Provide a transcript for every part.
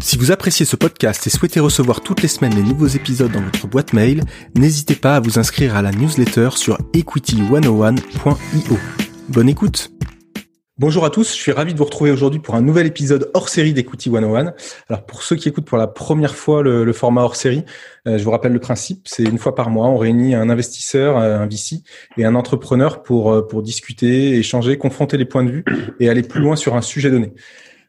Si vous appréciez ce podcast et souhaitez recevoir toutes les semaines les nouveaux épisodes dans votre boîte mail, n'hésitez pas à vous inscrire à la newsletter sur equity101.io. Bonne écoute Bonjour à tous, je suis ravi de vous retrouver aujourd'hui pour un nouvel épisode hors série d'Equity 101. Alors pour ceux qui écoutent pour la première fois le, format hors série, euh, je vous rappelle le principe, c'est une fois par mois, on réunit un investisseur, euh, un VC et un entrepreneur euh, pour discuter, échanger, confronter les points de vue et aller plus loin sur un sujet donné.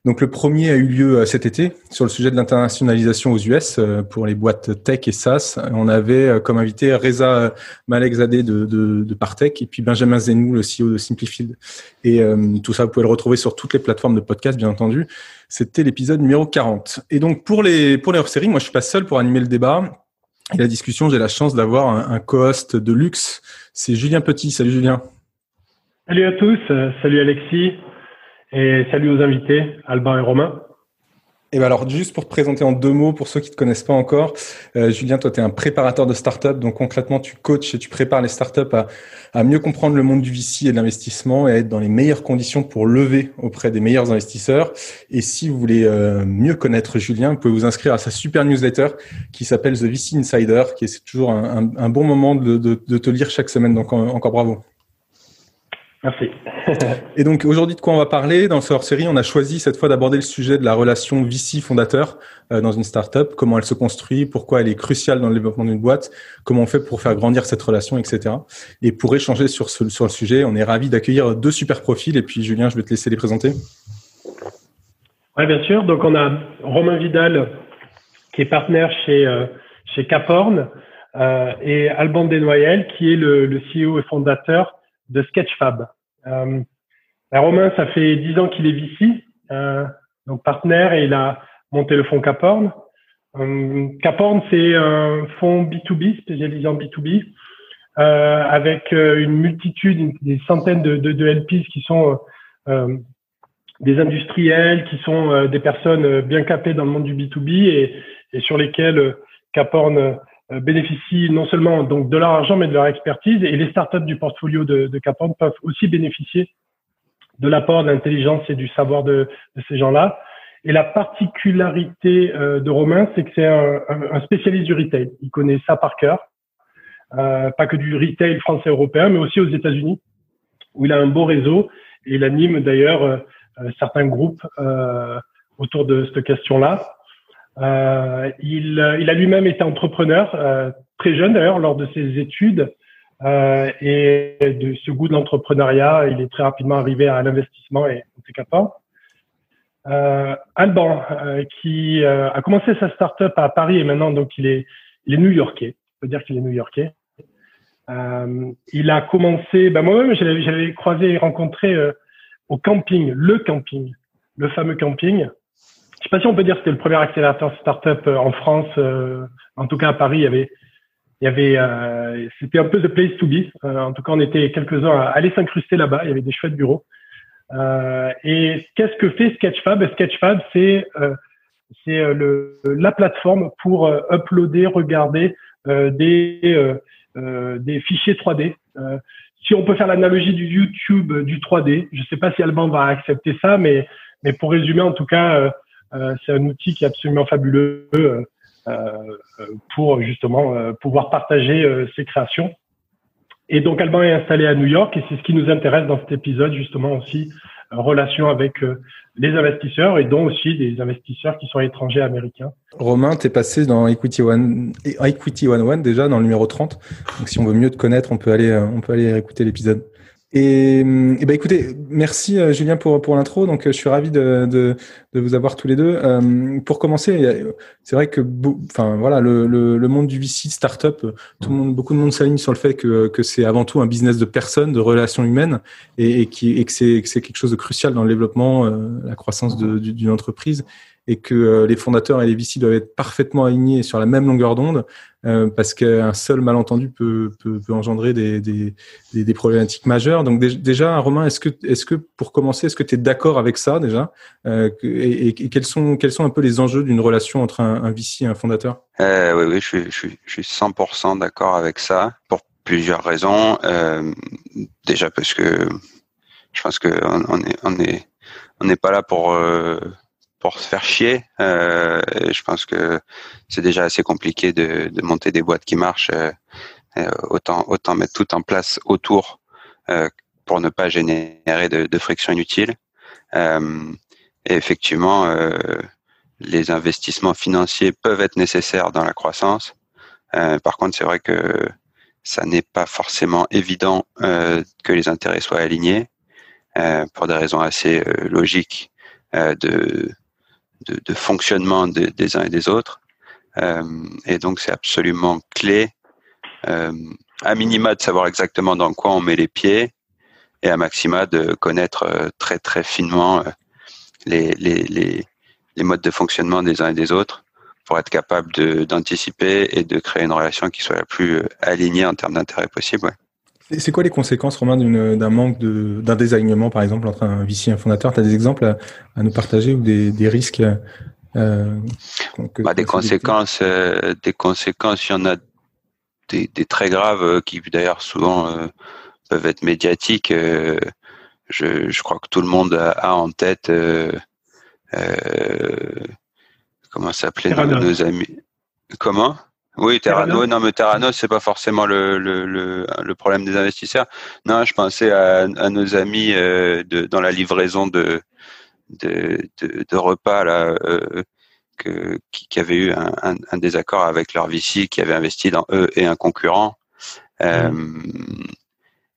Donc le premier a eu lieu euh, cet été sur le sujet de l'internationalisation aux US euh, pour les boîtes tech et SaaS. On avait euh, comme invité Reza Malekzadeh de, de, Partech et puis Benjamin Zenou, le CEO de Simplifield. Et tout ça, vous pouvez le retrouver sur toutes les plateformes de podcast, bien entendu. C'était l'épisode numéro 40. Et donc pour les pour les hors-séries, moi je suis pas seul pour animer le débat et la discussion. J'ai la chance d'avoir un, un co-host de luxe. C'est Julien Petit. Salut Julien. Salut à tous. Salut Alexis. Et salut aux invités, Albin et Romain. Et ben alors, juste pour te présenter en deux mots, pour ceux qui ne te connaissent pas encore, euh, Julien, toi, tu es un préparateur de start-up. Donc, concrètement, tu coaches et tu prépares les start-up à, à mieux comprendre le monde du VC et de l'investissement et à être dans les meilleures conditions pour lever auprès des meilleurs investisseurs. Et si vous voulez euh, mieux connaître Julien, vous pouvez vous inscrire à sa super newsletter qui s'appelle The VC Insider, qui est toujours un, un, bon moment de, de, de, te lire chaque semaine. Donc, encore bravo. Merci. et donc aujourd'hui, de quoi on va parler Dans ce hors-série, on a choisi cette fois d'aborder le sujet de la relation VC-fondateur euh, dans une startup, comment elle se construit, pourquoi elle est cruciale dans le développement d'une boîte, comment on fait pour faire grandir cette relation, etc. Et pour échanger sur, ce, sur le sujet, on est ravi d'accueillir deux super profils. Et puis Julien, je vais te laisser les présenter. Oui, bien sûr. Donc on a Romain Vidal, qui est partenaire chez, euh, chez Caporn, euh, et Alban Desnoyelles, qui est le, le CEO et fondateur de Sketchfab. Euh, ben, Romain, ça fait dix ans qu'il est VC, euh, donc partenaire, et il a monté le fonds Caporn. Euh, Caporn, c'est un fonds B2B spécialisé en B2B, euh, avec euh, une multitude, des centaines de, de, de LPs qui sont des industriels, qui sont des personnes bien capées dans le monde du B2B et, et sur lesquels Caporn bénéficient non seulement donc de leur argent mais de leur expertise et les startups du portfolio de, de peuvent aussi bénéficier de l'apport d'intelligence et du savoir de, de ces gens-là. Et la particularité euh, de Romain, c'est que c'est un, un, spécialiste du retail. Il connaît ça par cœur, euh, pas que du retail français européen, mais aussi aux États-Unis, où il a un beau réseau et il anime d'ailleurs euh, euh certains groupes autour de cette question-là. Euh, il, euh, il, a lui-même été entrepreneur, euh, très jeune d'ailleurs, lors de ses études. Et de ce goût de l'entrepreneuriat, il est très rapidement arrivé à l'investissement et on capable. Euh, Alban, qui a commencé sa start-up à Paris et maintenant donc il est, il est new-yorkais. On peut dire qu'il est new-yorkais. il a commencé, ben moi-même j'avais croisé et rencontré au camping, le camping, le fameux camping, sais pas si on peut dire que c'était le premier accélérateur startup euh, en France. Euh, en tout cas, à Paris, il y avait, il y avait, euh, c'était un peu the place to be. en tout cas, on était quelques-uns à aller s'incruster là-bas. Il y avait des chouettes bureaux. et qu'est-ce que fait Sketchfab? Sketchfab, c'est c'est le, la plateforme pour uploader, regarder des des fichiers 3D. si on peut faire l'analogie du YouTube du 3D, je ne sais pas si Alban va accepter ça, mais mais pour résumer, en tout cas, euh, c'est un outil qui est absolument fabuleux euh, euh, pour justement pouvoir partager ses créations. Et donc Alban est installé à New York et c'est ce qui nous intéresse dans cet épisode justement aussi relation avec les investisseurs et dont aussi des investisseurs qui sont étrangers américains. Romain, tu es passé dans Equity One, Equity One One déjà dans le numéro 30. Donc si on veut mieux te connaître, on peut aller, on peut aller écouter l'épisode. Et, et ben écoutez, merci euh, Julien pour pour l'intro. Donc euh, je suis ravi de, de, de vous avoir tous les deux. Euh, pour commencer, c'est vrai que enfin voilà le, le, le, monde du VC startup, tout le monde, beaucoup de monde s'aligne sur le fait que que c'est avant tout un business de personnes, de relations humaines, et, et qui et que c'est que c'est quelque chose de crucial dans le développement, la croissance d'une entreprise. Et que les fondateurs et les VC doivent être parfaitement alignés sur la même longueur d'onde, parce qu'un seul malentendu peut, peut, peut engendrer des, des, des, problématiques majeures. Donc déjà, Romain, est-ce que, est-ce que pour commencer, est-ce que tu es d'accord avec ça déjà et, et, quels sont quels sont un peu les enjeux d'une relation entre un, un VC et un fondateur? Euh, Oui, oui, je suis, je je suis 100% d'accord avec ça pour plusieurs raisons. Euh, déjà parce que je pense que on, est on est n'est pas là pour euh, pour se faire chier. Euh, je pense que c'est déjà assez compliqué de, monter des boîtes qui marchent. Euh, euh, autant autant mettre tout en place autour pour ne pas générer de, de friction inutile. et effectivement, les investissements financiers peuvent être nécessaires dans la croissance. par contre, c'est vrai que ça n'est pas forcément évident que les intérêts soient alignés pour des raisons assez logiques de, de, fonctionnement des uns et des autres. et donc c'est absolument clé, à minima de savoir exactement dans quoi on met les pieds et à maxima de connaître très très finement les, les, les, modes de fonctionnement des uns et des autres pour être capable d'anticiper et de créer une relation qui soit la plus euh, alignée en termes d'intérêt possible. C'est quoi les conséquences, Romain, d'un manque d'un désalignement, par exemple, entre un VC et un fondateur? Tu as des exemples à, nous partager ou des, des risques euh, bah, Des conséquences, euh, des conséquences, il y en a des, des très graves euh, qui, d'ailleurs, souvent euh, peuvent être médiatiques. je, je, crois que tout le monde a, a en tête comment s'appelait nos, nos amis? Comment? Oui, Terrano. Non, mais Terrano, c'est pas forcément le, le, le, problème des investisseurs. Non, je pensais à, à nos amis euh, de, dans la livraison de, de, de, repas là, euh, que, qui, qui, avaient eu un, un, désaccord avec leur VC, qui avait investi dans eux et un concurrent. Euh,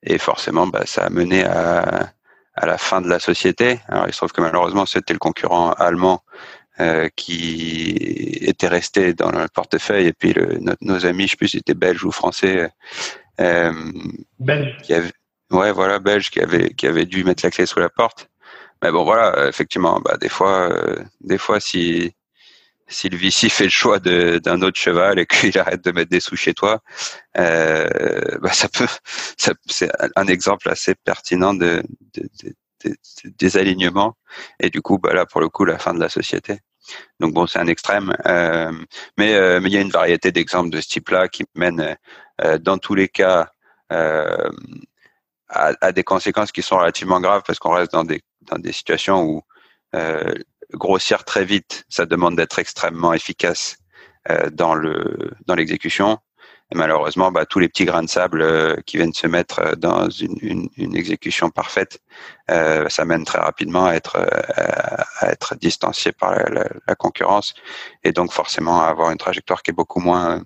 et forcément, bah, ça a mené à, à la fin de la société. Alors, il se trouve que malheureusement, c'était le concurrent allemand euh, qui était resté dans le portefeuille et puis le, nos amis, je sais plus si c'était belge ou français, euh, belge, qui avait, ouais voilà belge qui avait qui avait dû mettre la clé sous la porte. Mais bon voilà, effectivement, bah des fois, euh, des fois si si le VC fait le choix d'un autre cheval et qu'il arrête de mettre des sous chez toi, euh, bah ça peut, ça, c'est un exemple assez pertinent de, de, de, des alignements et du coup, bah là pour le coup, la fin de la société. Donc bon, c'est un extrême, euh, mais, euh, mais il y a une variété d'exemples de ce type-là qui mènent euh, dans tous les cas à, à, des conséquences qui sont relativement graves parce qu'on reste dans des dans des situations où grossir très vite, ça demande d'être extrêmement efficace dans le dans l'exécution. Et malheureusement, bah, tous les petits grains de sable euh, qui viennent se mettre euh, dans une, une, une exécution parfaite, euh, ça mène très rapidement à être, à être distancié par la, la, concurrence et donc forcément à avoir une trajectoire qui est beaucoup moins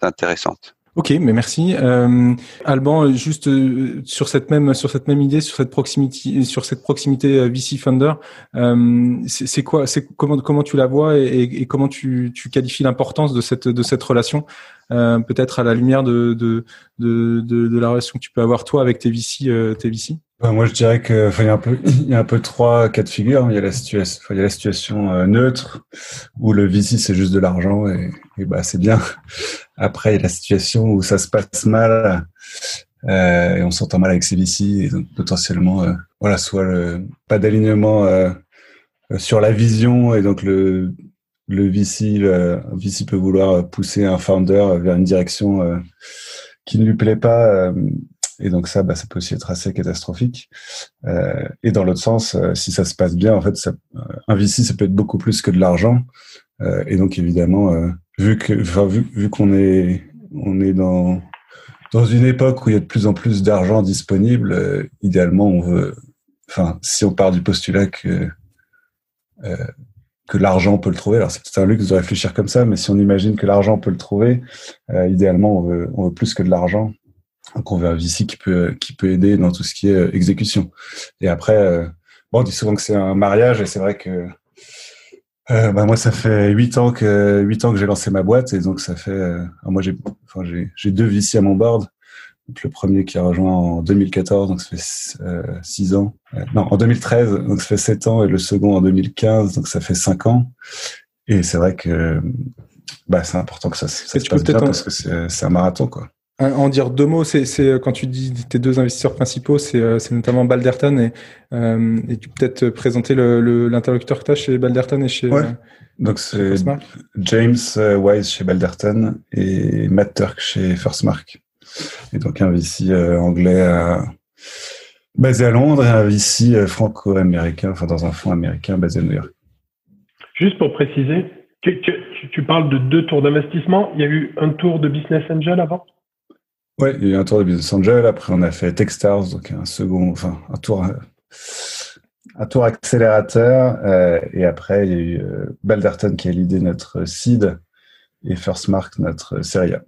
intéressante. Ok, mais merci. Euh, Alban, juste euh, sur cette même sur cette même idée, sur cette proximité, sur cette proximité euh, VC Funder, euh, c'est quoi, c'est comment comment tu la vois et, et comment tu, tu qualifies l'importance de cette de cette relation, euh, peut-être à la lumière de de, de de, de la relation que tu peux avoir toi avec tes VC tes VC. Moi, je dirais que il y a un peu il y a un peu trois cas de figure. Il y a la situation il y a la situation neutre où le VC c'est juste de l'argent et, et bah c'est bien. Après, il y a la situation où ça se passe mal euh, et on s'entend mal avec ses VC et donc potentiellement, euh, voilà, soit le, pas d'alignement euh, sur la vision et donc le le VC, peut vouloir pousser un founder vers une direction euh, qui ne lui plaît pas. Euh, et donc ça, bah, ça peut aussi être assez catastrophique. Euh, et dans l'autre sens, si ça se passe bien, en fait, ça, un VC, ça peut être beaucoup plus que de l'argent. et donc évidemment, vu qu'on est, dans, une époque où il y a de plus en plus d'argent disponible, euh, idéalement, on veut, enfin, si on part du postulat que, euh, que l'argent peut le trouver, alors c'est peut-être un luxe de réfléchir comme ça, mais si on imagine que l'argent peut le trouver, euh, idéalement, on veut, on veut plus que de l'argent. Donc, on veut un VC qui peut, qui peut aider dans tout ce qui est euh, exécution. Et après, euh, bon, on dit souvent que c'est un mariage, et c'est vrai que euh, bah moi, ça fait huit ans que huit ans que j'ai lancé ma boîte et donc ça fait. Euh, moi, j'ai enfin, j'ai deux VC à mon board, le premier qui a rejoint en 2014, donc ça fait 6 ans. non, en 2013, donc ça fait 7 ans, et le second en 2015, donc ça fait 5 ans. Et c'est vrai que bah, c'est important que ça, ça se passe bien parce que c'est un marathon, quoi. En dire deux mots, c'est quand tu dis tes deux investisseurs principaux, c'est notamment Balderton et, euh, et tu peux peut-être présenter l'interlocuteur que tu as chez Balderton et chez. Ouais. Donc c'est James euh, Wise chez Balderton et Matt Turk chez Firstmark. Et donc un VC euh, anglais basé à Londres et un VC franco-américain, enfin dans un fonds américain basé à New York. Juste pour préciser, tu, tu parles de deux tours d'investissement. Il y a eu un tour de business angel avant? Oui, il y a eu un tour de Business Angel. Après, on a fait Techstars, donc un second, enfin, un tour, un tour accélérateur. Euh, et après, il y a eu euh, Balderton qui a l'idée notre seed et First Mark notre série A.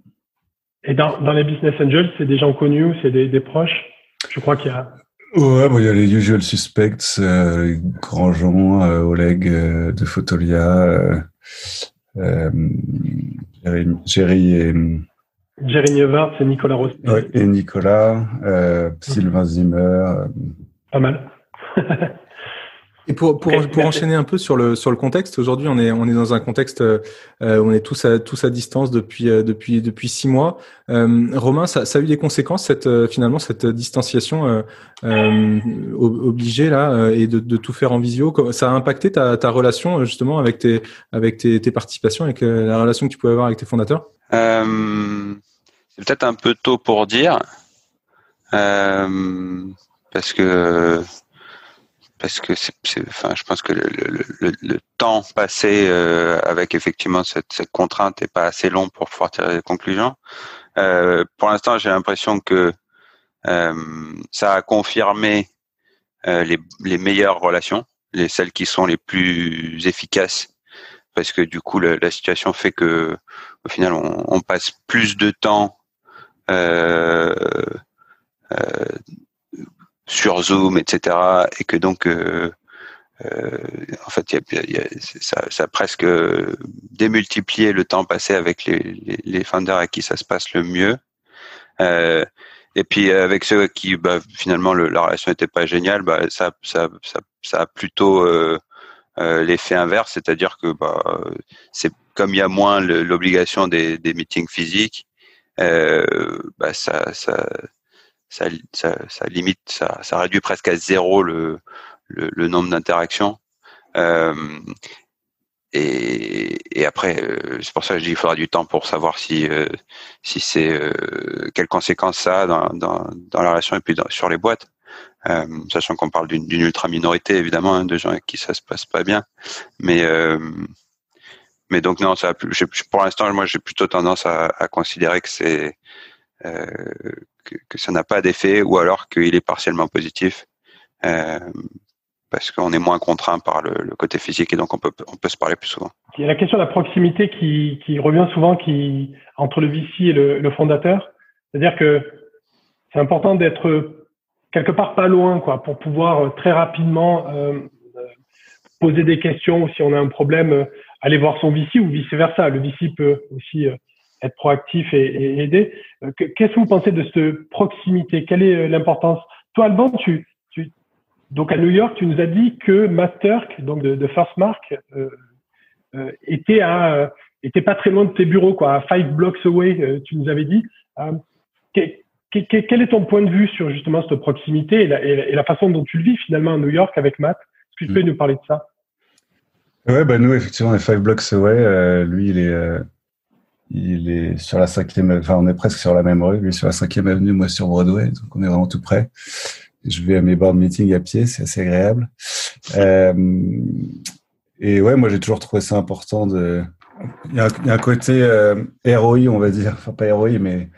Et dans, dans les Business Angels, c'est des gens connus ou c'est des, des, proches Je crois qu'il y a. Ouais, bon, il y a les usual suspects, euh, Grandjean, euh, Oleg euh, de Fotolia, euh, Jerry et Jérémy Evart, c'est Nicolas Rossi. Oui, et Nicolas, euh, Sylvain Zimmer. Euh. Pas mal. Et pour, pour, pour enchaîner un peu sur le, sur le contexte, aujourd'hui on est, on est dans un contexte euh, où on est tous à, tous à distance depuis, euh, depuis, depuis six mois. Euh, Romain, ça, ça, a eu des conséquences cette, finalement cette distanciation obligée là et de, de, tout faire en visio? Ça a impacté ta, ta relation justement avec tes, avec tes, tes participations, avec la relation que tu pouvais avoir avec tes fondateurs? Euh, c'est peut-être un peu tôt pour dire, euh, parce que parce que enfin, je pense que le, temps passé euh, avec effectivement cette, contrainte n'est pas assez long pour pouvoir tirer des conclusions. pour l'instant, j'ai l'impression que ça a confirmé les, meilleures relations, les celles qui sont les plus efficaces parce que du coup la, situation fait que au final on, passe plus de temps euh, euh, sur Zoom, etc. Et que donc euh, en fait, y a, ça, ça, a presque démultiplié le temps passé avec les, les, les à qui ça se passe le mieux. et puis avec ceux qui bah, finalement le, la relation n'était pas géniale, bah, ça, ça, ça, ça a plutôt euh, l'effet inverse, c'est-à-dire que bah, c'est comme il y a moins l'obligation des, des, meetings physiques, euh, bah, ça, ça, ça, limite, ça, réduit presque à zéro le, le, nombre d'interactions. Euh, et, après, euh, c'est pour ça que je dis qu'il faudra du temps pour savoir si, euh, si c'est quelles conséquences ça a dans, dans, dans la relation et puis sur les boîtes. Sachant qu'on parle d'une ultra minorité évidemment hein, de gens avec qui ça se passe pas bien, mais mais donc non, ça pour l'instant moi j'ai plutôt tendance à considérer que c'est euh, que, ça n'a pas d'effet ou alors qu'il est partiellement positif euh, parce qu'on est moins contraint par le, côté physique et donc on peut on peut se parler plus souvent. Il y a la question de la proximité qui, revient souvent qui entre le VC et le, fondateur, c'est-à-dire que c'est important d'être quelque part pas loin, quoi, pour pouvoir très rapidement euh, poser des questions ou si on a un problème, aller voir son VC ou vice versa. Le VC peut aussi être proactif et, aider. Qu'est-ce que vous pensez de cette proximité? Quelle est l'importance? Toi, Alban, tu, tu, donc à New York, tu nous as dit que Matt Turk, donc de, de First Mark, était à était pas très loin de tes bureaux, quoi, à five blocks away, tu nous avais dit quel est ton point de vue sur justement cette proximité et la, façon dont tu le vis finalement à New York avec Matt? Est-ce que tu peux mm. nous parler de ça? Ouais, bah nous effectivement on est five blocks away. Euh, lui il est euh, il est sur la cinquième, enfin on est presque sur la même rue. Lui sur la cinquième avenue, moi sur Broadway, donc on est vraiment tout près. Je vais à mes board meetings à pied, c'est assez agréable. Euh, et ouais, moi j'ai toujours trouvé ça important de. Il y a, un côté euh, ROI, on va dire, enfin pas ROI, mais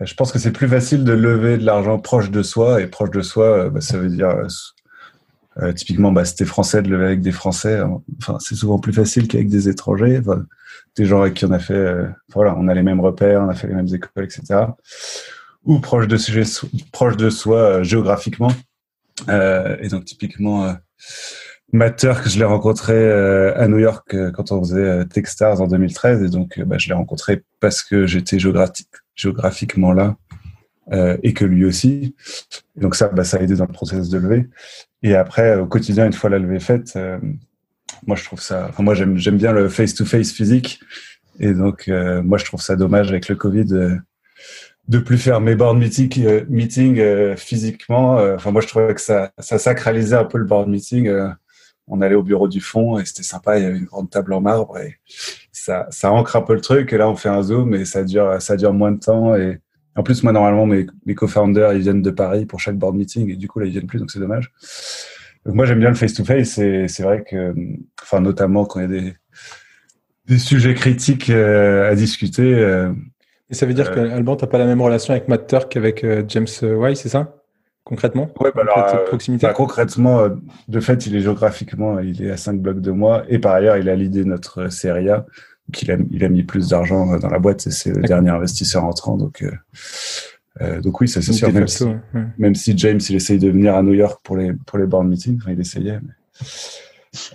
euh, je pense que c'est plus facile de lever de l'argent proche de soi et proche de soi, euh, bah, ça veut dire euh, typiquement, bah, c'était français de lever avec des Français. Enfin, c'est souvent plus facile qu'avec des étrangers. des gens avec qui on a fait, voilà, on a les mêmes repères, on a fait les mêmes écoles, etc. Ou proche de, proche de soi géographiquement. et donc, typiquement, Matter, que je l'ai rencontré à New York quand on faisait Techstars en 2013. Et donc, bah, je l'ai rencontré parce que j'étais géographique, géographiquement là et que lui aussi. donc ça, bah, ça a aidé dans le processus de levée. Et après, au quotidien, une fois la levée faite, moi je trouve ça. Enfin, moi j'aime j'aime bien le face to face physique. Et donc moi je trouve ça dommage avec le Covid de plus faire mes board meeting, euh, meeting euh, physiquement. Euh, enfin, moi, je trouvais que ça, ça sacralisait un peu le board meeting. on allait au bureau du fond et c'était sympa. Il y avait une grande table en marbre et ça, ça ancre un peu le truc. Et là, on fait un zoom et ça dure, ça dure moins de temps. Et en plus, moi, normalement, mes, mes co-founders, ils viennent de Paris pour chaque board meeting et du coup, là, ils viennent plus, donc c'est dommage. Donc, moi, j'aime bien le face-to-face et c'est vrai que, enfin, notamment quand il y a des, des sujets critiques à discuter, et ça veut dire euh, qu'Alban, tu n'as pas la même relation avec Matt Turk qu'avec euh, James White, c'est ça? Concrètement? Oui, bah alors, euh, proximité? Bah, concrètement, de fait, il est géographiquement, il est à 5 blocs de moi. Et par ailleurs, il a l'idée de notre série A. Donc, il a, il a mis plus d'argent dans la boîte et c'est le dernier investisseur entrant. Donc, euh, donc oui, ça c'est sûr. Même, si, même, si, James, il essaye de venir à New York pour les, pour les board meetings, enfin, il essayait. Mais...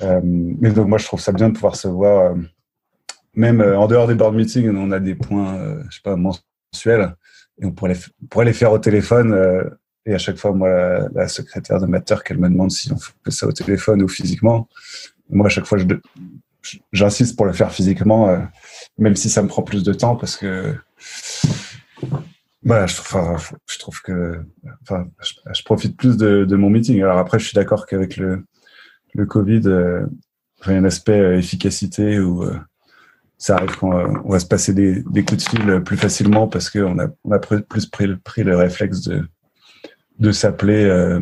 Euh, mais donc moi, je trouve ça bien de pouvoir se voir même euh, en dehors des board meetings, on a des points, euh, je sais pas, mensuels, et on pourrait les, pourrait les faire au téléphone. Euh, et à chaque fois, moi, la, secrétaire de Matter, qu'elle me demande si on fait ça au téléphone ou physiquement. Moi, à chaque fois, j'insiste pour le faire physiquement, même si ça me prend plus de temps, parce que voilà, je, trouve, que enfin, je, profite plus de, mon meeting. Alors après, je suis d'accord qu'avec le, le Covid, il y a un aspect efficacité où ça arrive qu'on euh, va se passer des, des, coups de fil plus facilement parce qu'on a, on a plus pris, pris le réflexe de, de s'appeler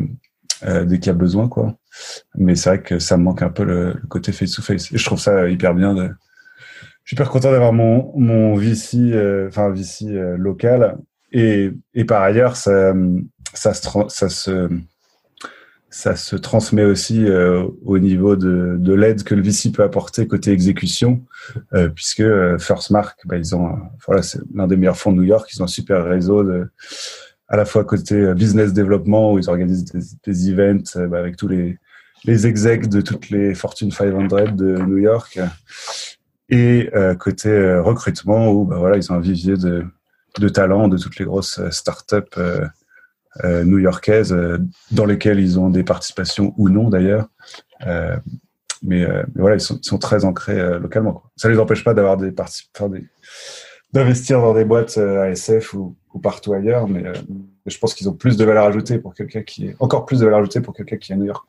euh, euh, dès qu'il y a besoin. quoi. Mais c'est vrai que ça me manque un peu le, côté face-to-face. Et je trouve ça hyper bien. De... Je suis hyper content d'avoir mon, mon VC, euh, enfin VC local. Et, et par ailleurs, ça, ça, se, ça se ça se transmet aussi euh, au niveau de, de l'aide que le VC peut apporter côté exécution, euh, puisque euh, First Mark, bah, ils ont, voilà, c'est l'un des meilleurs fonds de New York, ils ont un super réseau de, à la fois côté business développement où ils organisent des, des events bah, avec tous les les execs de toutes les Fortune 500 de New York, et côté recrutement où bah, voilà, ils ont un vivier de de talents de toutes les grosses startups euh, new-yorkaises euh, dans lesquelles ils ont des participations ou non d'ailleurs. Euh, mais, voilà, ils sont, sont très ancrés localement. Quoi. Ça les empêche pas d'avoir des participants, d'investir dans des boîtes ASF ou, ou partout ailleurs, mais je pense qu'ils ont plus de valeur ajoutée pour quelqu'un qui est encore plus de valeur ajoutée pour quelqu'un qui est à New York.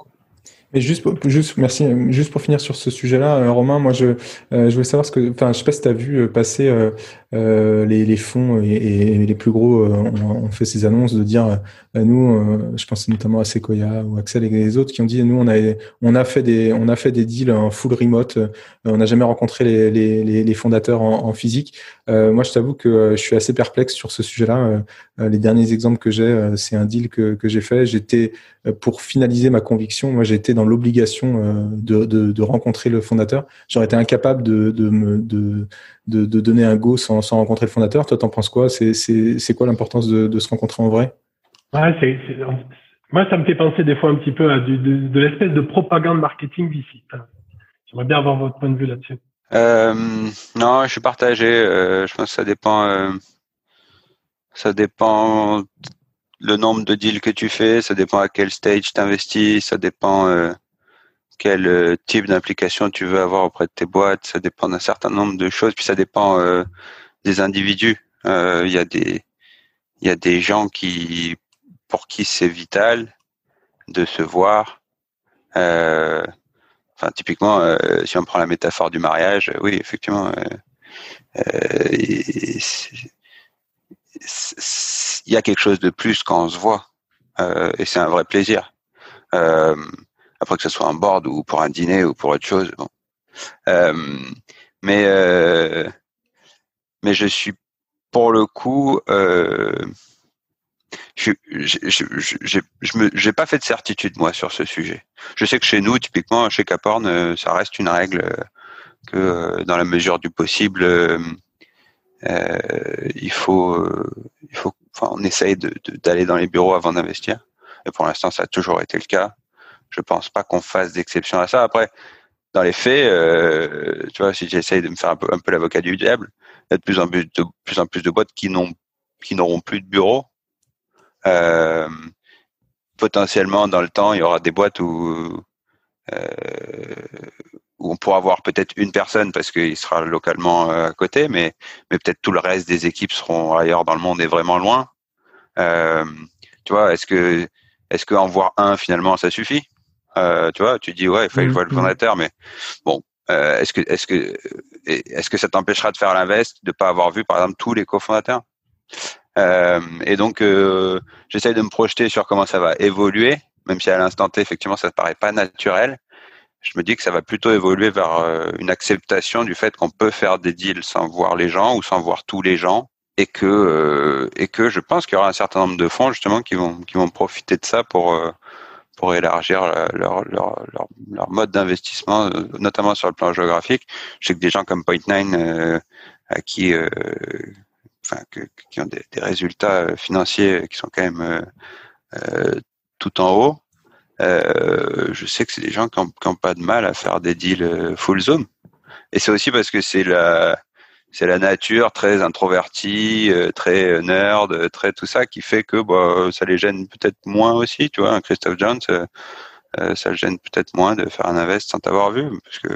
Mais juste, pour, juste, merci, juste pour finir sur ce sujet-là, euh, Romain, moi, je, euh, je voulais savoir ce que, enfin, je sais pas si tu as vu euh, passer euh, les, les fonds et, et, les plus gros ont, fait ces annonces de dire, nous, je pense notamment à Sequoia ou Axel et les autres qui ont dit, nous, on a, on a fait des, on a fait des deals en full remote, on n'a jamais rencontré les, les, les fondateurs en, en physique. moi, je t'avoue que je suis assez perplexe sur ce sujet-là. les derniers exemples que j'ai, c'est un deal que, que j'ai fait. J'étais pour finaliser ma conviction, moi, j'étais dans l'obligation euh, de, de, de, rencontrer le fondateur. J'aurais été incapable de, de, me, de, de, de donner un go sans, sans rencontrer le fondateur. Toi, t'en penses quoi? C'est quoi l'importance de, de, se rencontrer en vrai? Ouais, Moi, ça me fait penser des fois un petit peu à du, de, de l'espèce de propagande marketing d'ici. J'aimerais bien avoir votre point de vue là-dessus. Euh, non, je suis partagé. Euh, je pense que ça dépend. Euh, ça dépend le nombre de deals que tu fais, ça dépend à quel stage tu investis, ça dépend euh, quel euh, type d'implication tu veux avoir auprès de tes boîtes, ça dépend d'un certain nombre de choses, puis ça dépend euh, des individus. Il y a des il y a des gens qui pour qui c'est vital de se voir. enfin, typiquement, si on prend la métaphore du mariage, oui, effectivement, il y a quelque chose de plus quand on se voit euh, et c'est un vrai plaisir. Euh, après que ce soit un board ou pour un dîner ou pour autre chose. Bon. Euh, mais euh, mais je suis pour le coup, euh, je j'ai pas fait de certitude moi sur ce sujet. Je sais que chez nous, typiquement chez Caporn, euh, ça reste une règle que dans la mesure du possible euh, il faut, euh, il faut, enfin, on essaye d'aller dans les bureaux avant d'investir. Et pour l'instant, ça a toujours été le cas. Je pense pas qu'on fasse d'exception à ça. Après, dans les faits, euh, tu vois, si j'essaye de me faire un peu, un peu l'avocat du diable, il y a de plus en plus de, plus en plus de boîtes qui n'ont, qui n'auront plus de bureaux potentiellement, dans le temps, il y aura des boîtes où où on pourra avoir peut-être une personne parce qu'il sera localement à côté, mais mais peut-être tout le reste des équipes seront ailleurs dans le monde et vraiment loin. tu vois, est-ce que est-ce qu'en voir un finalement ça suffit? Euh, Tu vois, tu dis ouais, il faut que je vois le fondateur, mais bon, euh, est-ce que est-ce que est-ce que ça t'empêchera de faire l'invest, de pas avoir vu par exemple tous les cofondateurs? Euh, Et donc euh, j'essaye de me projeter sur comment ça va évoluer, même si à l'instant T effectivement ça ne paraît pas naturel. Je me dis que ça va plutôt évoluer vers euh, une acceptation du fait qu'on peut faire des deals sans voir les gens ou sans voir tous les gens et que euh, et que je pense qu'il y aura un certain nombre de fonds justement qui vont qui vont profiter de ça pour euh, pour élargir leur, leur, leur, leur mode d'investissement, euh, notamment sur le plan géographique. Je sais que des gens comme Point9, à qui, enfin, qui ont des, des, résultats financiers qui sont quand même tout en haut, je sais que c'est des gens qui n'ont pas de mal à faire des deals full zone. Et c'est aussi parce que c'est la c'est la nature très introvertie, euh, très euh, nerd, euh, très tout ça qui fait que bah, ça les gêne peut-être moins aussi, tu vois. Christophe Jones, ça le gêne peut-être moins de faire un invest sans t'avoir vu, parce que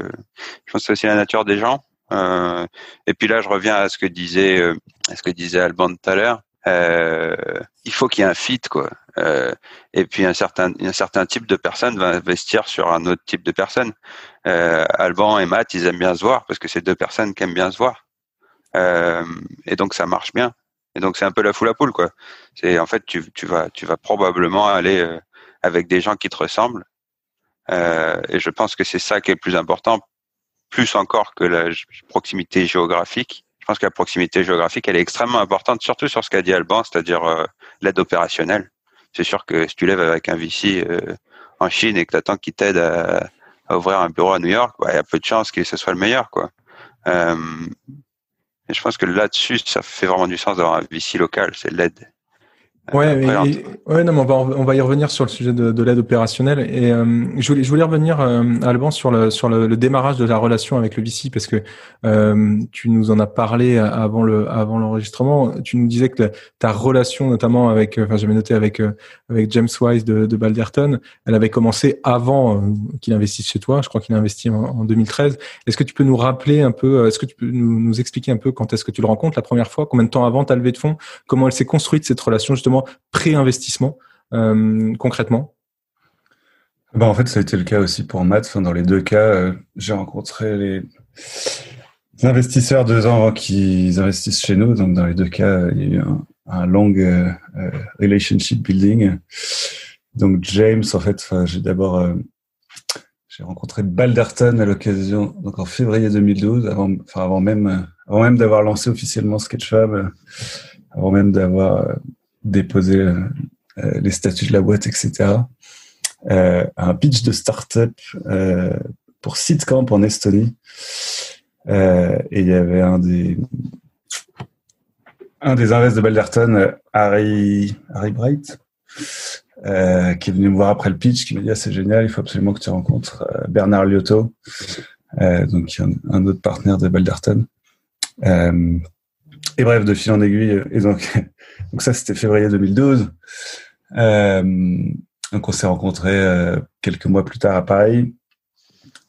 je pense que c'est aussi la nature des gens. et puis là, je reviens à ce que disait, à ce que disait Alban tout à l'heure. il faut qu'il y ait un fit, quoi. et puis un certain, un certain type de personne va investir sur un autre type de personne. Alban et Matt, ils aiment bien se voir parce que c'est deux personnes qui aiment bien se voir. Euh, et donc ça marche bien. Et donc c'est un peu la foule à poule quoi. C'est en fait tu, tu vas tu vas probablement aller euh, avec des gens qui te ressemblent. Euh, et je pense que c'est ça qui est le plus important, plus encore que la proximité géographique. Je pense que la proximité géographique, elle est extrêmement importante, surtout sur ce qu'a dit Alban, c'est-à-dire l'aide opérationnelle. C'est sûr que si tu lèves avec un VC en Chine et que tu attends qu'il t'aide à, à, ouvrir un bureau à New York, bah, il y a peu de chances que ce soit le meilleur. quoi. Et je pense que là-dessus, ça fait vraiment du sens d'avoir un VC local, c'est l'aide. Ouais, ouais, non, mais on va on va y revenir sur le sujet de, de l'aide opérationnelle et euh, je voulais je voulais revenir euh, Alban sur le sur le, le, démarrage de la relation avec le VC parce que euh, tu nous en as parlé avant le avant l'enregistrement. Tu nous disais que ta relation notamment avec enfin j'avais noté avec euh, avec James Wise de, de Balderton, elle avait commencé avant euh, qu'il investisse chez toi. Je crois qu'il a investi en, en 2013. Est-ce que tu peux nous rappeler un peu Est-ce que tu peux nous, nous expliquer un peu quand est-ce que tu le rencontres la première fois? Combien de temps avant ta levée de fonds? Comment elle s'est construite cette relation justement pré-investissement euh, concrètement bah, En fait, ça a été le cas aussi pour Matt. Dans les deux cas, euh, j'ai rencontré les investisseurs deux ans avant qu'ils investissent chez nous. Donc, dans les deux cas, il y a eu un, long euh, relationship building. Donc, James, en fait, j'ai d'abord j'ai rencontré Balderton à l'occasion, donc en février 2012, avant, enfin avant même, avant même d'avoir lancé officiellement SketchUp, avant même d'avoir déposer euh, euh, les statuts de la boîte, etc. Euh, un pitch de start-up pour SiteCamp en Estonie. et il y avait un des un invests de Balderton, Harry, Harry Bright, qui est venu me voir après le pitch, qui m'a dit ah, c'est génial, il faut absolument que tu rencontres Bernard Liotto, donc un, un, autre partenaire de Balderton. Euh, et bref, de fil en aiguille. Et donc, ça, c'était février 2012. Euh, donc on s'est rencontrés euh, quelques mois plus tard à Paris.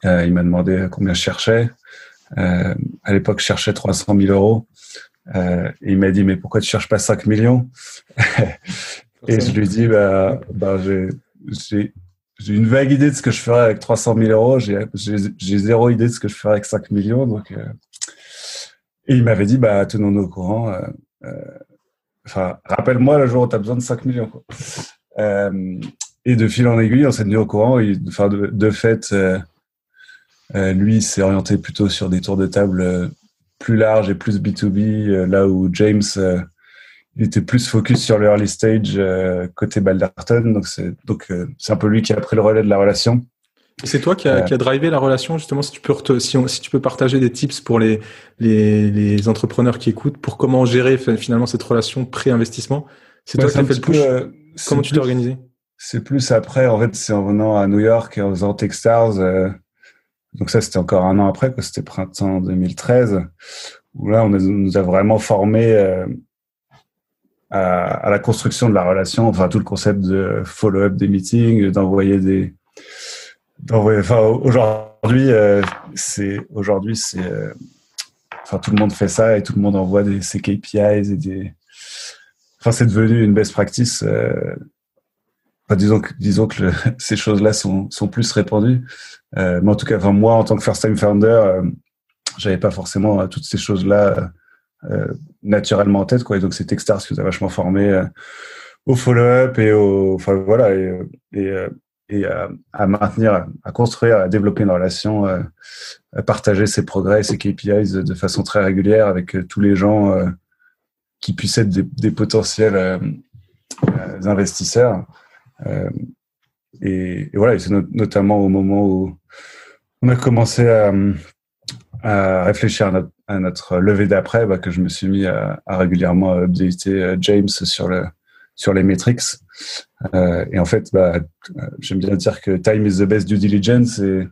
Euh, il m'a demandé combien je cherchais. Euh, à l'époque, je cherchais 300 000 euros. Euh, et il m'a dit, mais pourquoi tu cherches pas 5 millions? Et je lui ai dit, bah, bah j'ai une vague idée de ce que je ferais avec 300 000 euros. J'ai zéro idée de ce que je ferais avec 5 millions. Donc, euh, et il m'avait dit, bah, tenons-nous au courant. Euh, euh, enfin, rappelle-moi le jour où tu as besoin de 5 millions. Quoi. Euh, et de fil en aiguille, on s'est tenu au courant. enfin, de, fait, lui s'est orienté plutôt sur des tours de table plus larges et plus B2B, là où James était plus focus sur le early stage côté Balderton. Donc c'est donc c'est un peu lui qui a pris le relais de la relation. C'est toi qui a, qui a drivé la relation justement. Si tu peux si, si, tu peux partager des tips pour les, les, les entrepreneurs qui écoutent pour comment gérer finalement cette relation pré-investissement. C'est toi qui as fait le push. Euh, comment tu t'es organisé? C'est plus après. En fait, c'est en venant à New York et en faisant Techstars. Euh, donc ça, c'était encore un an après, que c'était printemps 2013, où là, on, a, nous a vraiment formé euh, à, la construction de la relation, enfin tout le concept de follow-up des meetings, d'envoyer des, d'envoyer. Enfin aujourd'hui, euh, c'est aujourd'hui c'est, euh, enfin tout le monde fait ça et tout le monde envoie des ses KPIs et des. Enfin c'est devenu une best practice. Euh, enfin, disons que disons que ces choses-là sont sont plus répandues. mais en tout cas, enfin moi en tant que first time founder, j'avais pas forcément toutes ces choses-là euh, naturellement en tête quoi et donc c'est Techstars qui nous a vachement formé euh, au follow-up et au enfin voilà et, et, euh, et à, maintenir, à construire, à développer une relation, à partager ses progrès, ses KPIs de façon très régulière avec tous les gens qui puissent être des, potentiels investisseurs. Et, et, voilà, c'est notamment au moment où on a commencé à, réfléchir à notre, levée d'après bah, que je me suis mis à, à régulièrement updater euh, James sur le sur les metrics. Euh, et en fait, bah, j'aime bien dire que time is the best due diligence. Et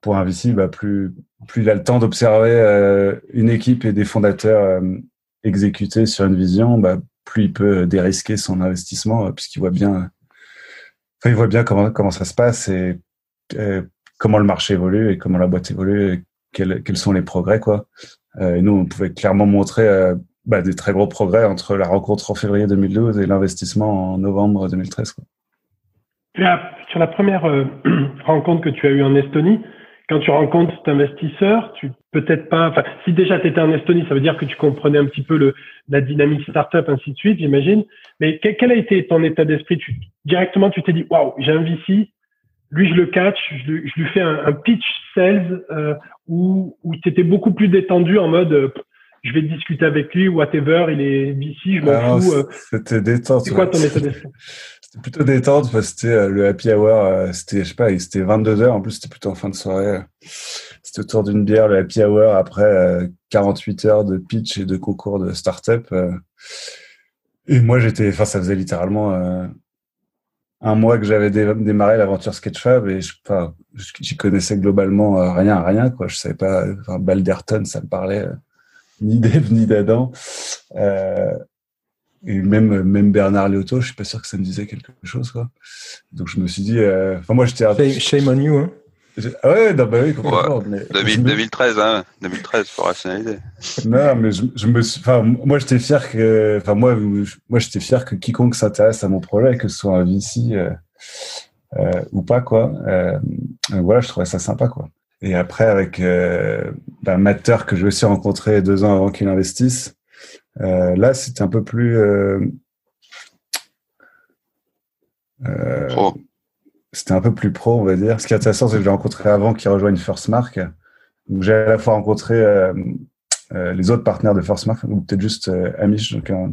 pour un VC, bah, plus il a le temps d'observer euh, une équipe et des fondateurs euh, exécuter sur une vision, bah, plus il peut dérisquer son investissement euh, puisqu'il voit bien, il voit bien comment ça se passe et comment le marché évolue et comment la boîte évolue quels, quels sont les progrès quoi. Et nous, on pouvait clairement montrer bah, des très gros progrès entre la rencontre en février 2012 et l'investissement en novembre 2013. Quoi. sur la première euh, rencontre que tu as eue en Estonie, quand tu rencontres cet investisseur, tu peut-être pas, enfin, si déjà tu étais en Estonie, ça veut dire que tu comprenais un petit peu la dynamique startup, ainsi de suite, j'imagine. Mais quel, a été ton état d'esprit? Directement, tu t'es dit, waouh, j'ai un VC, lui, je le catch, je, lui fais un, pitch sales euh, où, où tu étais beaucoup plus détendu en mode euh, je vais discuter avec lui, whatever, il est ici, je m'en ah fous. Euh. C'était détente. C'est quoi ton état d'esprit? C'était plutôt détente parce que c'était le happy hour, c'était, je sais pas, c'était 22 heures, en plus c'était plutôt en fin de soirée. C'était autour d'une bière, le happy hour, après 48 heures de pitch et de concours de start-up. Et moi, j'étais, enfin, ça faisait littéralement un mois que j'avais démarré l'aventure Sketchfab et je enfin, j'y connaissais globalement euh, rien rien quoi je savais pas enfin, Balderton ça me parlait euh, ni d'Eve ni d'Adam euh, et même même Bernard Léoto je suis pas sûr que ça me disait quelque chose quoi donc je me suis dit euh, enfin moi j'étais shame on you hein ah ouais, non, bah oui, complètement. Ouais, 2013, hein, 2013, pour rationaliser. Non, mais je, je me suis, enfin, moi, j'étais fier que, enfin, moi, moi, j'étais fier que quiconque s'intéresse à mon projet, que ce soit un VC euh, euh, ou pas, quoi. Euh, voilà, je trouvais ça sympa, quoi. Et après, avec euh, bah, Matter que je vais aussi rencontrer deux ans avant qu'il investisse, euh, là, c'était un peu plus. Euh, oh c'était un peu plus pro, on va dire. Ce qui est intéressant, c'est que j'ai rencontré avant qu'il rejoigne First Mark. Donc, j'ai à la fois rencontré euh, euh, les autres partenaires de First Mark, ou peut-être juste euh, Amish, donc un,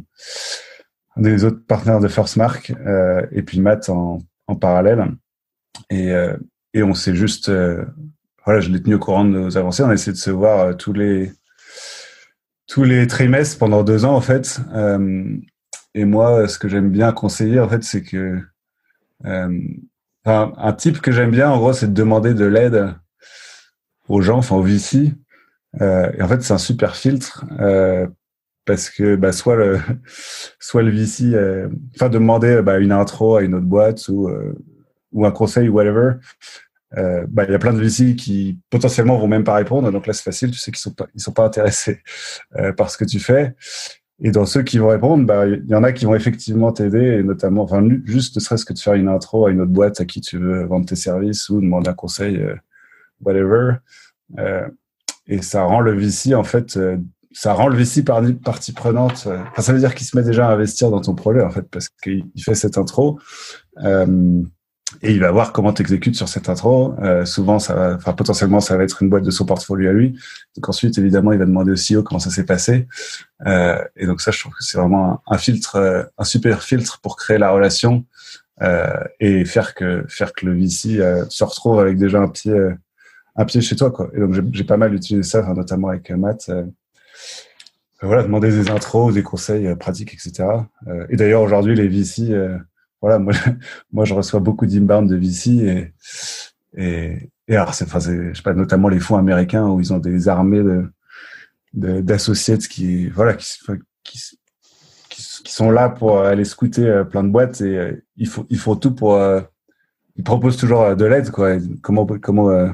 des autres partenaires de First Mark, euh, et puis Matt en, en parallèle. Et, euh, et on s'est juste, voilà, je l'ai tenu au courant de nos avancées. On a essayé de se voir tous les tous les trimestres pendant deux ans, en fait. et moi, ce que j'aime bien conseiller, en fait, c'est que un type que j'aime bien, en gros, c'est de demander de l'aide aux gens, enfin aux VC. Euh, et en fait, c'est un super filtre euh, parce que bah, soit le soit le VC, euh, enfin demander bah, une intro à une autre boîte ou euh, ou un conseil whatever. Euh, bah, il y a plein de VC qui potentiellement vont même pas répondre, donc là c'est facile, tu sais qu'ils sont pas ils sont pas intéressés par ce que tu fais. Et dans ceux qui vont répondre, bah, il y en a qui vont effectivement t'aider, et notamment, enfin, juste ne serait-ce que de faire une intro à une autre boîte à qui tu veux vendre tes services ou demander un conseil, euh, whatever. Euh, et ça rend le VC, en fait, euh, ça rend le VC partie prenante. Enfin, ça veut dire qu'il se met déjà à investir dans ton projet, en fait, parce qu'il fait cette intro. Euh, et il va voir comment tu exécutes sur cette intro. Euh, souvent, ça va, enfin, potentiellement, ça va être une boîte de son portfolio à lui. Donc ensuite, évidemment, il va demander au CEO comment ça s'est passé. Euh, et donc ça, je trouve que c'est vraiment un, filtre, euh, un super filtre pour créer la relation euh, et faire que faire que le VC euh, se retrouve avec déjà un pied, un pied chez toi, quoi. Et donc j'ai pas mal utilisé ça, notamment avec Matt. voilà, demander des intros, des conseils pratiques, etc. et d'ailleurs, aujourd'hui, les VC voilà, moi, moi, je reçois beaucoup d'inbound de VC et, et, et alors, c'est, enfin, c'est, je sais pas, notamment les fonds américains où ils ont des armées de, d'associates qui, voilà, qui, qui, qui, qui sont là pour aller scouter plein de boîtes et ils font ils font tout pour ils proposent toujours de l'aide quoi. Comment comment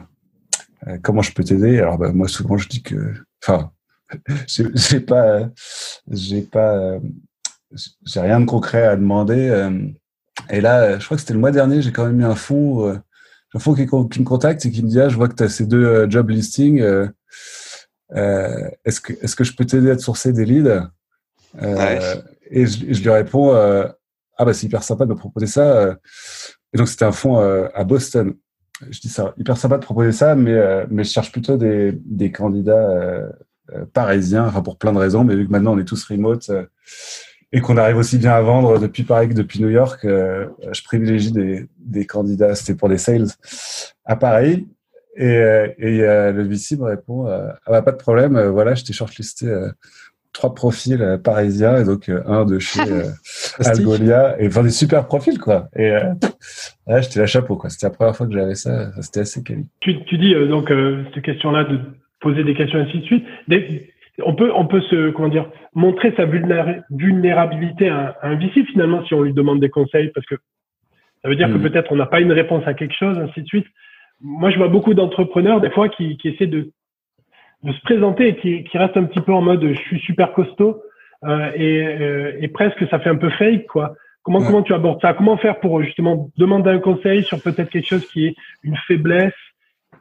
comment je peux t'aider? Alors bah, moi souvent je dis que enfin j'ai pas j'ai pas j'ai rien de concret à demander. Et là, je crois que c'était le mois dernier, j'ai quand même mis un fond, un fond qui, qui, me contacte et qui me dit ah, je vois que tu as ces deux job listings. Euh, est-ce que est-ce que je peux t'aider à te sourcer des leads? Euh, Et je, je, lui réponds euh, ah bah c'est hyper sympa de me proposer ça. Et donc c'était un fonds à Boston. Je dis ça hyper sympa de proposer ça, mais mais je cherche plutôt des des candidats parisiens, enfin pour plein de raisons, mais vu que maintenant on est tous remote et qu'on arrive aussi bien à vendre depuis Paris que depuis New York, je privilégie des, des candidats, c'était pour des sales à Paris. Et, euh, et euh, le VC me répond euh, ah bah, pas de problème, voilà, je t'ai shortlisté trois profils parisiens et donc un de chez Algolia et enfin des super profils quoi. Et là, j'étais la chapeau quoi. C'était la première fois que j'avais ça, c'était assez quali. Tu, tu dis donc cette question-là de poser des questions ainsi de suite. On peut on peut se comment dire montrer sa vulnérabilité à, un VC finalement si on lui demande des conseils parce que ça veut dire que mmh. peut-être on n'a pas une réponse à quelque chose ainsi de suite. Moi, je vois beaucoup d'entrepreneurs, des fois, qui, qui essaient de, de se présenter et qui, qui restent un petit peu en mode je suis super costaud euh, et, euh, et, presque ça fait un peu fake, quoi. Comment, comment tu abordes ça? Comment faire pour justement demander un conseil sur peut-être quelque chose qui est une faiblesse,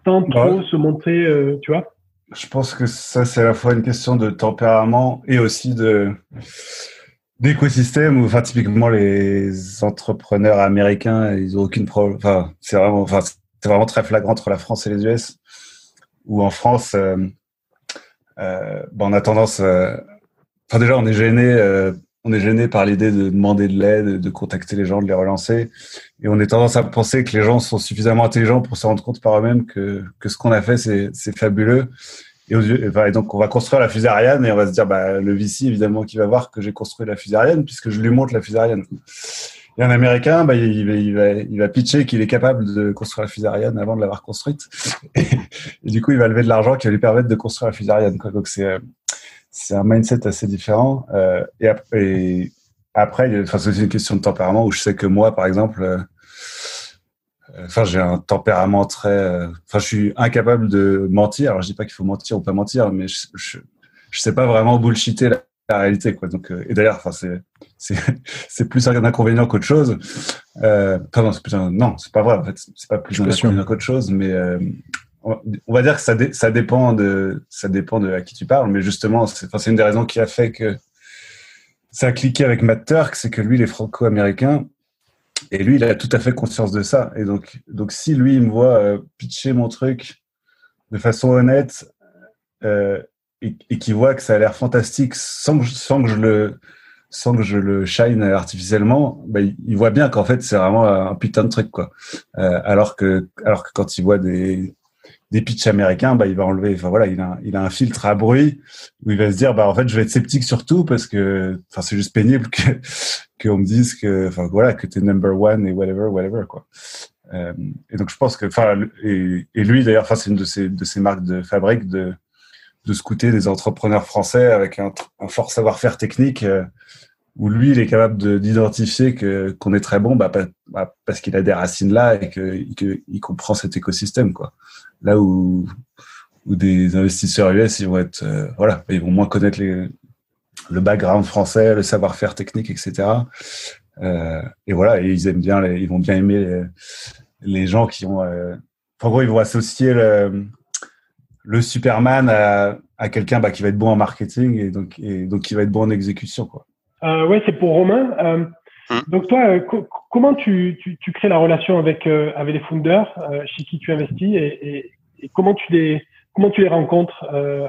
tant trop se montrer, euh, tu vois? Je pense que ça, c'est à la fois une question de tempérament et aussi de d'écosystème enfin typiquement les entrepreneurs américains ils ont aucune problème enfin c'est vraiment très flagrant entre la France et les US, où en France, euh, euh, ben, on a tendance, euh, enfin déjà on est gêné, on est gêné par l'idée de demander de l'aide, de contacter les gens, de les relancer, et on est tendance à penser que les gens sont suffisamment intelligents pour se rendre compte par eux-mêmes que, que ce qu'on a fait c'est fabuleux. Et, et, donc on va construire la fusée Ariane et on va se dire bah le VC évidemment qui va voir que j'ai construit la fusée Ariane puisque je lui montre la fusée Ariane. Et un Américain, bah, il, va, il, va, il va pitcher qu'il est capable de construire la fusée Ariane avant de l'avoir construite. Et, du coup, il va lever de l'argent qui va lui permettre de construire la fusée Ariane. Quoi. Donc, c'est, c'est un mindset assez différent. Euh, et, et, après, enfin, c'est une question de tempérament où je sais que moi, par exemple, euh, enfin, j'ai un tempérament très, euh, enfin, je suis incapable de mentir. Alors, je dis pas qu'il faut mentir ou pas mentir, mais je, je, je sais pas vraiment bullshiter la, la réalité, quoi. Donc, et d'ailleurs, enfin, c'est c'est plus un inconvénient qu'autre chose. Euh, non, c'est non, c'est pas vrai. En fait, c'est pas plus un inconvénient qu'autre chose, mais euh, on va dire que ça, ça dépend de ça dépend de à qui tu parles. Mais justement, c'est une des raisons qui a fait que ça a cliqué avec Matt Turk, c'est que lui, il est franco-américain. Et lui, il a tout à fait conscience de ça. Et donc, donc si lui, il me voit euh, pitcher mon truc de façon honnête euh, et, et qu'il voit que ça a l'air fantastique sans que, sans que je le sans que je le shine artificiellement, bah, il voit bien qu'en fait c'est vraiment un putain de truc quoi. Euh, alors que alors que quand il voit des des pitchs américains, bah il va enlever. Enfin voilà, il a un filtre à bruit où il va se dire bah en fait je vais être sceptique sur tout parce que enfin c'est juste pénible que qu'on me dise que enfin voilà que t'es number one et whatever whatever quoi. Euh, et donc je pense que enfin et, lui d'ailleurs enfin c'est une de ses de ses marques de fabrique de de scouter des entrepreneurs français avec un, fort savoir-faire technique euh, où lui, il est capable d'identifier que qu'on est très bon, bah, bah, parce qu'il a des racines là et que, il comprend cet écosystème, quoi. Là où où des investisseurs US, ils vont être, euh, voilà, ils vont moins connaître les, le background français, le savoir-faire technique, etc. Euh, et voilà, et ils aiment bien, les, ils vont bien aimer les, les gens qui ont, euh, en gros, ils vont associer le, le Superman à, à quelqu'un bah, qui va être bon en marketing et donc, et donc qui va être bon en exécution, quoi. Euh, ouais, c'est pour Romain. Euh, hum. donc toi, euh, comment tu, tu, tu, crées la relation avec euh, avec les founders euh, chez qui tu investis et, et, et, comment tu les comment tu les rencontres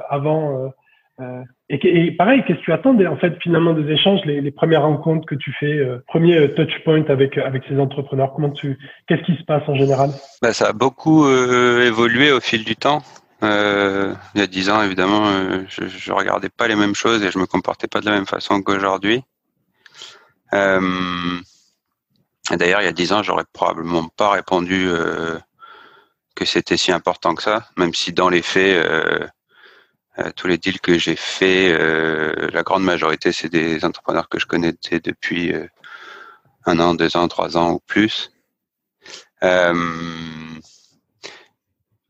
avant et, et, pareil, qu'est-ce que tu attends en fait finalement des échanges, les, les premières rencontres que tu fais, premier touch point avec avec ces entrepreneurs, comment tu qu'est-ce qui se passe en général? Bah, ça a beaucoup évolué au fil du temps. Euh, il y a dix ans, évidemment, euh, je, je regardais pas les mêmes choses et je me comportais pas de la même façon qu'aujourd'hui. Euh, D'ailleurs, il y a dix ans, j'aurais probablement pas répondu euh, que c'était si important que ça, même si dans les faits, tous les deals que j'ai faits, la grande majorité, c'est des entrepreneurs que je connaissais depuis un an, deux ans, trois ans ou plus.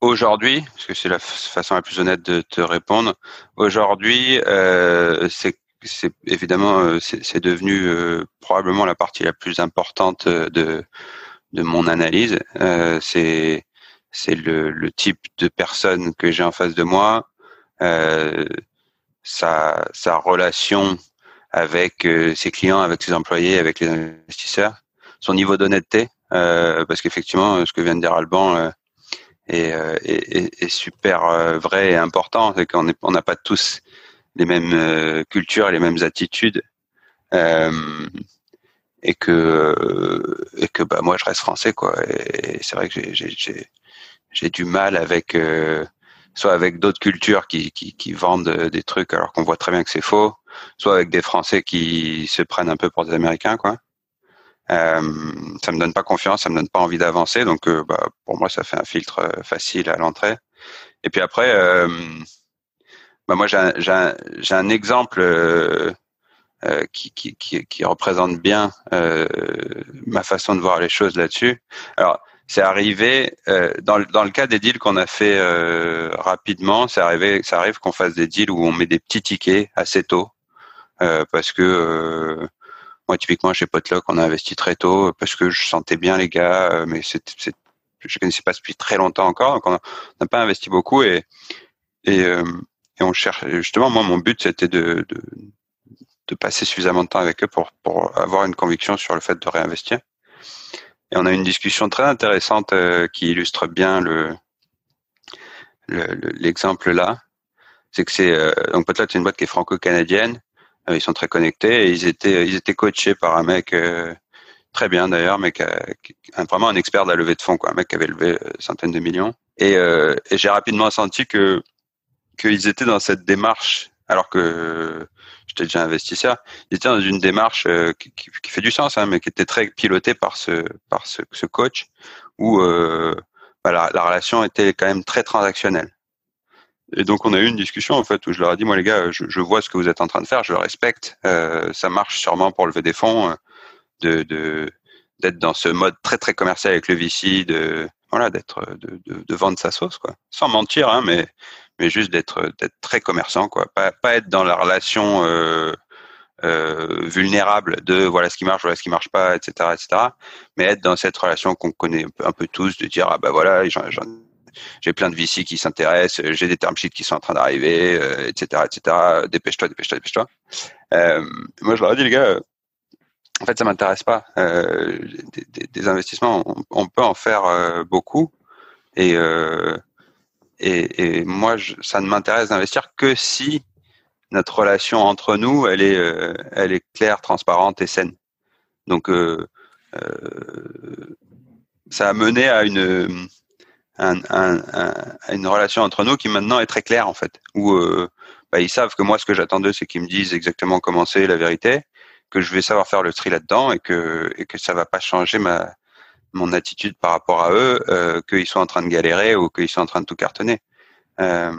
Aujourd'hui, parce que c'est la façon la plus honnête de te répondre, aujourd'hui, c'est c'est évidemment euh, c'est devenu euh, probablement la partie la plus importante de de mon analyse. Euh, c'est c'est le, type de personne que j'ai en face de moi, euh, sa sa relation avec ses clients, avec ses employés, avec les investisseurs, son niveau d'honnêteté, parce qu'effectivement, ce que vient de dire Alban est, super vrai et important, c'est qu'on on n'a pas tous les mêmes euh, cultures, les mêmes attitudes, euh, et que et que bah moi je reste français quoi. Et c'est vrai que j'ai j'ai du mal avec euh, soit avec d'autres cultures qui, qui, qui vendent des trucs alors qu'on voit très bien que c'est faux, soit avec des Français qui se prennent un peu pour des Américains quoi. Euh, ça me donne pas confiance, ça me donne pas envie d'avancer, donc bah, pour moi ça fait un filtre facile à l'entrée. Et puis après, euh, bah moi j'ai un, un, exemple euh, euh, qui, qui, qui, qui, représente bien euh, ma façon de voir les choses là-dessus. Alors c'est arrivé euh, dans, dans le cas des deals qu'on a fait euh, rapidement, c'est arrivé, ça arrive qu'on fasse des deals où on met des petits tickets assez tôt parce que moi typiquement chez Potluck on a investi très tôt parce que je sentais bien les gars, mais c'est, je connaissais pas depuis très longtemps encore, donc on n'a pas investi beaucoup et et et on cherche justement moi mon but c'était de, de, de passer suffisamment de temps avec eux pour pour avoir une conviction sur le fait de réinvestir. Et on a une discussion très intéressante euh, qui illustre bien le l'exemple là. C'est que c'est euh, donc peut-être c'est une boîte qui est franco-canadienne. Euh, ils sont très connectés et ils étaient ils étaient coachés par un mec très bien d'ailleurs mais qui, vraiment un expert de la levée de fonds quoi. Un mec qui avait levé centaines de millions. Et, et j'ai rapidement senti que qu'ils étaient dans cette démarche, alors que j'étais déjà investisseur, ils étaient dans une démarche euh, qui, fait du sens, hein, mais qui était très pilotée par ce par ce, ce coach, où euh, bah, la, la, relation était quand même très transactionnelle. Et donc on a eu une discussion en fait où je leur ai dit moi les gars, je, je vois ce que vous êtes en train de faire, je le respecte, euh, ça marche sûrement pour lever des fonds, euh, de, de d'être dans ce mode très très commercial avec le VC, de d'être de, de, vendre sa sauce quoi, sans mentir hein, mais mais juste d'être d'être très commerçant quoi pas pas être dans la relation euh, euh, vulnérable de voilà ce qui marche voilà ce qui marche pas etc etc mais être dans cette relation qu'on connaît un peu, tous de dire ah bah voilà j'ai plein de VC qui s'intéressent, j'ai des term sheets qui sont en train d'arriver, euh, etc., etc. Dépêche-toi, dépêche-toi, dépêche-toi. Euh, moi, je leur ai dit, les gars, en fait, ça m'intéresse pas. Euh, des, des, des, investissements, on, on, peut en faire euh, beaucoup, et euh, et, et moi, je, ça ne m'intéresse d'investir que si notre relation entre nous, elle est, euh, elle est claire, transparente et saine. Donc, euh, euh, ça a mené à une, un, un, une relation entre nous qui maintenant est très claire en fait. Où bah, ils savent que moi, ce que j'attends d'eux, c'est qu'ils me disent exactement comment c'est la vérité, que je vais savoir faire le tri là-dedans et que et que ça va pas changer ma mon attitude par rapport à eux, euh, qu'ils soient en train de galérer ou qu'ils soient en train de tout cartonner. Euh,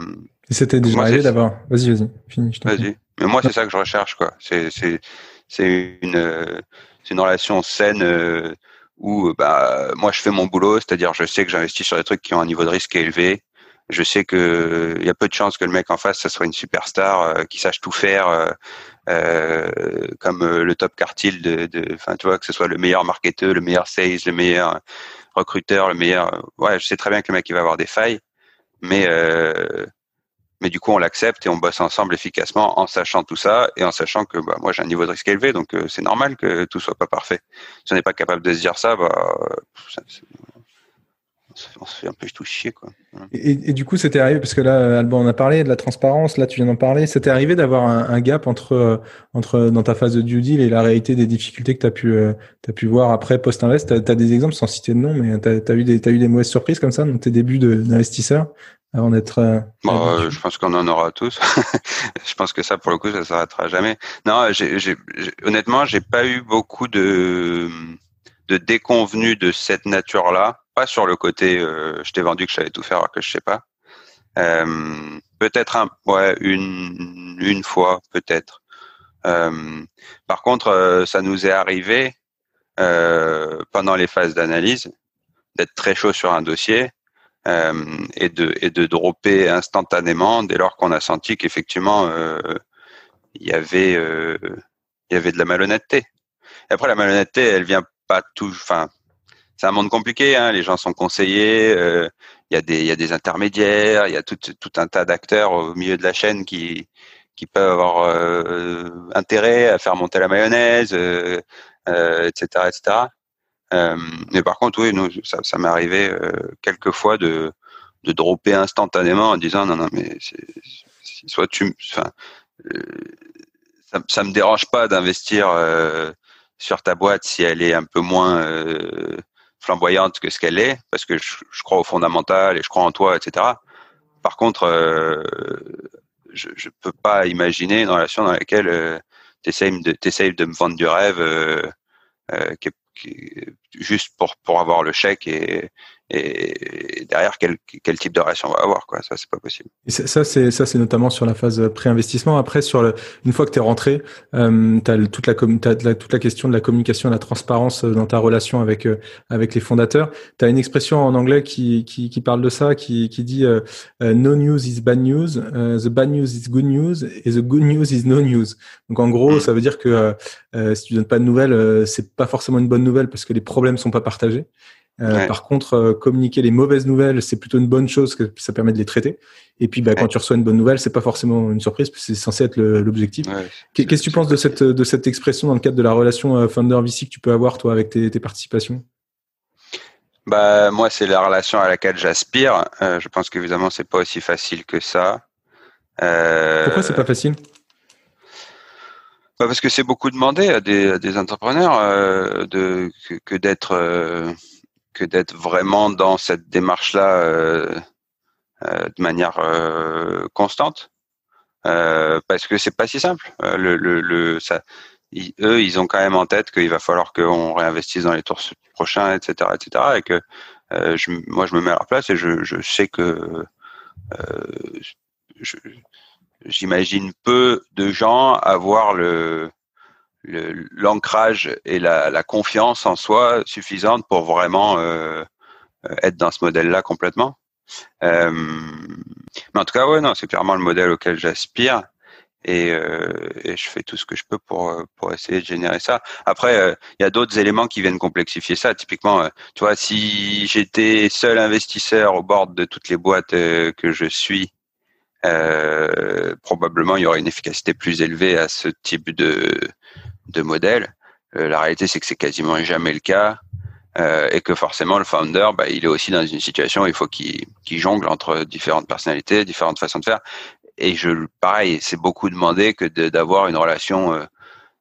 Et c'était déjà arrivé d'abord. Vas-y, vas-y, finis. Vas-y. Mais moi, c'est ça que je recherche, quoi. C'est c'est c'est une c'est une relation saine euh, où bah moi je fais mon boulot, c'est-à-dire je sais que j'investis sur des trucs qui ont un niveau de risque élevé. Je sais que il y a peu de chances que le mec en face ça soit une superstar euh, qui sache tout faire euh, comme euh, le top quartile de, enfin tu vois que ce soit le meilleur marketeur, le meilleur sales, le meilleur recruteur, le meilleur. Ouais, je sais très bien que le mec il va avoir des failles, mais euh, mais du coup on l'accepte et on bosse ensemble efficacement en sachant tout ça et en sachant que bah, moi j'ai un niveau de risque élevé donc c'est normal que tout soit pas parfait. Si on n'est pas capable de se dire ça, bah on se fait un peu tout chier quoi. Et, et, du coup, c'était arrivé parce que là, Alban en a parlé de la transparence. Là, tu viens d'en parler. C'était arrivé d'avoir un, un, gap entre euh, entre dans ta phase de due deal et la réalité des difficultés que tu as pu euh, as pu voir après post invest. Tu as, des exemples sans citer de nom, mais tu as, eu des as eu des mauvaises surprises comme ça dans tes débuts d'investisseur avant d'être. Euh, bon, euh, je pense qu'on en aura tous. je pense que ça, pour le coup, ça s'arrêtera jamais. Non, j'ai, j'ai, honnêtement, j'ai pas eu beaucoup de de déconvenus de cette nature-là pas sur le côté euh, je t'ai vendu que je savais tout faire que je sais pas. Euh, peut-être un, ouais, une, une fois, peut-être. Euh, par contre, euh, ça nous est arrivé pendant les phases d'analyse d'être très chaud sur un dossier et de et de dropper instantanément dès lors qu'on a senti qu'effectivement il y avait il y avait de la malhonnêteté. Et après, la malhonnêteté, elle vient pas tout. Enfin, c'est un monde compliqué. Hein. Les gens sont conseillés. Euh, il y a des, y a des intermédiaires. Il y a tout, tout un tas d'acteurs au milieu de la chaîne qui, qui peuvent avoir euh, intérêt à faire monter la mayonnaise, euh, etc., euh, etc. Euh, mais par contre, oui, nous, ça, ça m'est arrivé quelques fois de, de dropper instantanément en disant non, non, mais soit tu, enfin, ça, ça me dérange pas d'investir sur ta boîte si elle est un peu moins euh, flamboyante que ce qu'elle est, parce que je, crois au fondamental et je crois en toi, etc. Par contre, euh, je ne peux pas imaginer une relation dans laquelle euh, tu essayes de, de me vendre du rêve euh, euh qui, qui, juste pour, pour avoir le chèque et, et derrière quel, quel type de relation on va avoir quoi. Ça c'est pas possible. Et ça c'est ça c'est notamment sur la phase pré-investissement. Après sur le, une fois que tu es rentré euh, tu as toute la, as toute la question de la communication et la transparence euh, dans ta relation avec euh, avec les fondateurs. Tu as une expression en anglais qui, qui, qui parle de ça qui, qui dit euh, no news is bad news the bad news is good news et the good news is no news. Donc en gros mm. ça veut dire que si tu donnes pas de nouvelles c'est pas forcément une bonne nouvelle parce que les problèmes sont pas partagés euh, par contre, euh, communiquer les mauvaises nouvelles, c'est plutôt une bonne chose, que ça permet de les traiter. Et puis, bah, quand tu reçois une bonne nouvelle, c'est pas forcément une surprise, c'est censé être l'objectif. Qu'est-ce que tu penses de cette de cette expression dans le cadre de la relation euh, founder VC que tu peux avoir toi avec tes, tes participations? Bah moi, c'est la relation à laquelle j'aspire. je pense qu'évidemment, c'est pas aussi facile que ça. Pourquoi c'est pas facile? Bah parce que c'est beaucoup demandé à des, à des entrepreneurs de que, que d'être que d'être vraiment dans cette démarche-là euh, euh, de manière euh, constante, parce que c'est pas si simple. le, le, le ça, eux, ils ont quand même en tête qu'il va falloir qu'on réinvestisse dans les tours prochains, etc., etc., et que je, moi, je me mets à leur place et je, je sais que j'imagine peu de gens avoir le l'ancrage et la, la, confiance en soi suffisante pour vraiment euh, être dans ce modèle-là complètement. Euh, mais en tout cas, ouais, non, c'est clairement le modèle auquel j'aspire et, euh, et, je fais tout ce que je peux pour pour essayer de générer ça. Après, euh, il y a d'autres éléments qui viennent complexifier ça. Typiquement, euh, tu vois, si j'étais seul investisseur au bord de toutes les boîtes que je suis, probablement il y aurait une efficacité plus élevée à ce type de de modèle. Euh, la réalité, c'est que c'est quasiment jamais le cas. Euh, et que forcément le founder, bah, il est aussi dans une situation où il faut qu'il jongle entre différentes personnalités, différentes façons de faire. Et je, pareil, c'est beaucoup demandé que d'avoir une relation euh,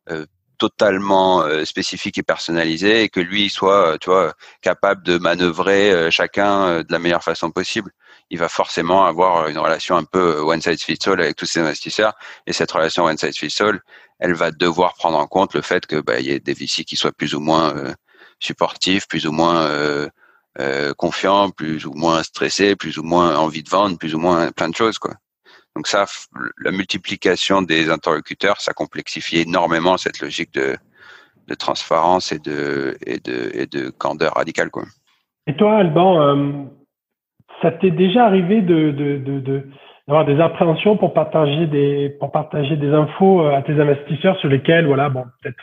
euh totalement euh, spécifique et personnalisée et que lui soit, tu vois, capable de manœuvrer chacun de la meilleure façon possible. Il va forcément avoir une relation un peu one size fits all avec tous ses investisseurs. Et cette relation one size fits all, elle va devoir prendre en compte le fait que bah, y ait des VC qui soient plus ou moins euh, supportifs, plus ou moins euh, euh, confiants, plus ou moins stressés, plus ou moins envie de vendre, plus ou moins plein de choses quoi. Donc ça, la multiplication des interlocuteurs, ça complexifie énormément cette logique de, de transparence et de et de et de candeur radicale quoi. Et toi, Alban, euh, ça t'est déjà arrivé de, de, de, de d'avoir des appréhensions pour partager des pour partager des infos euh, à tes investisseurs sur lesquels voilà bon peut-être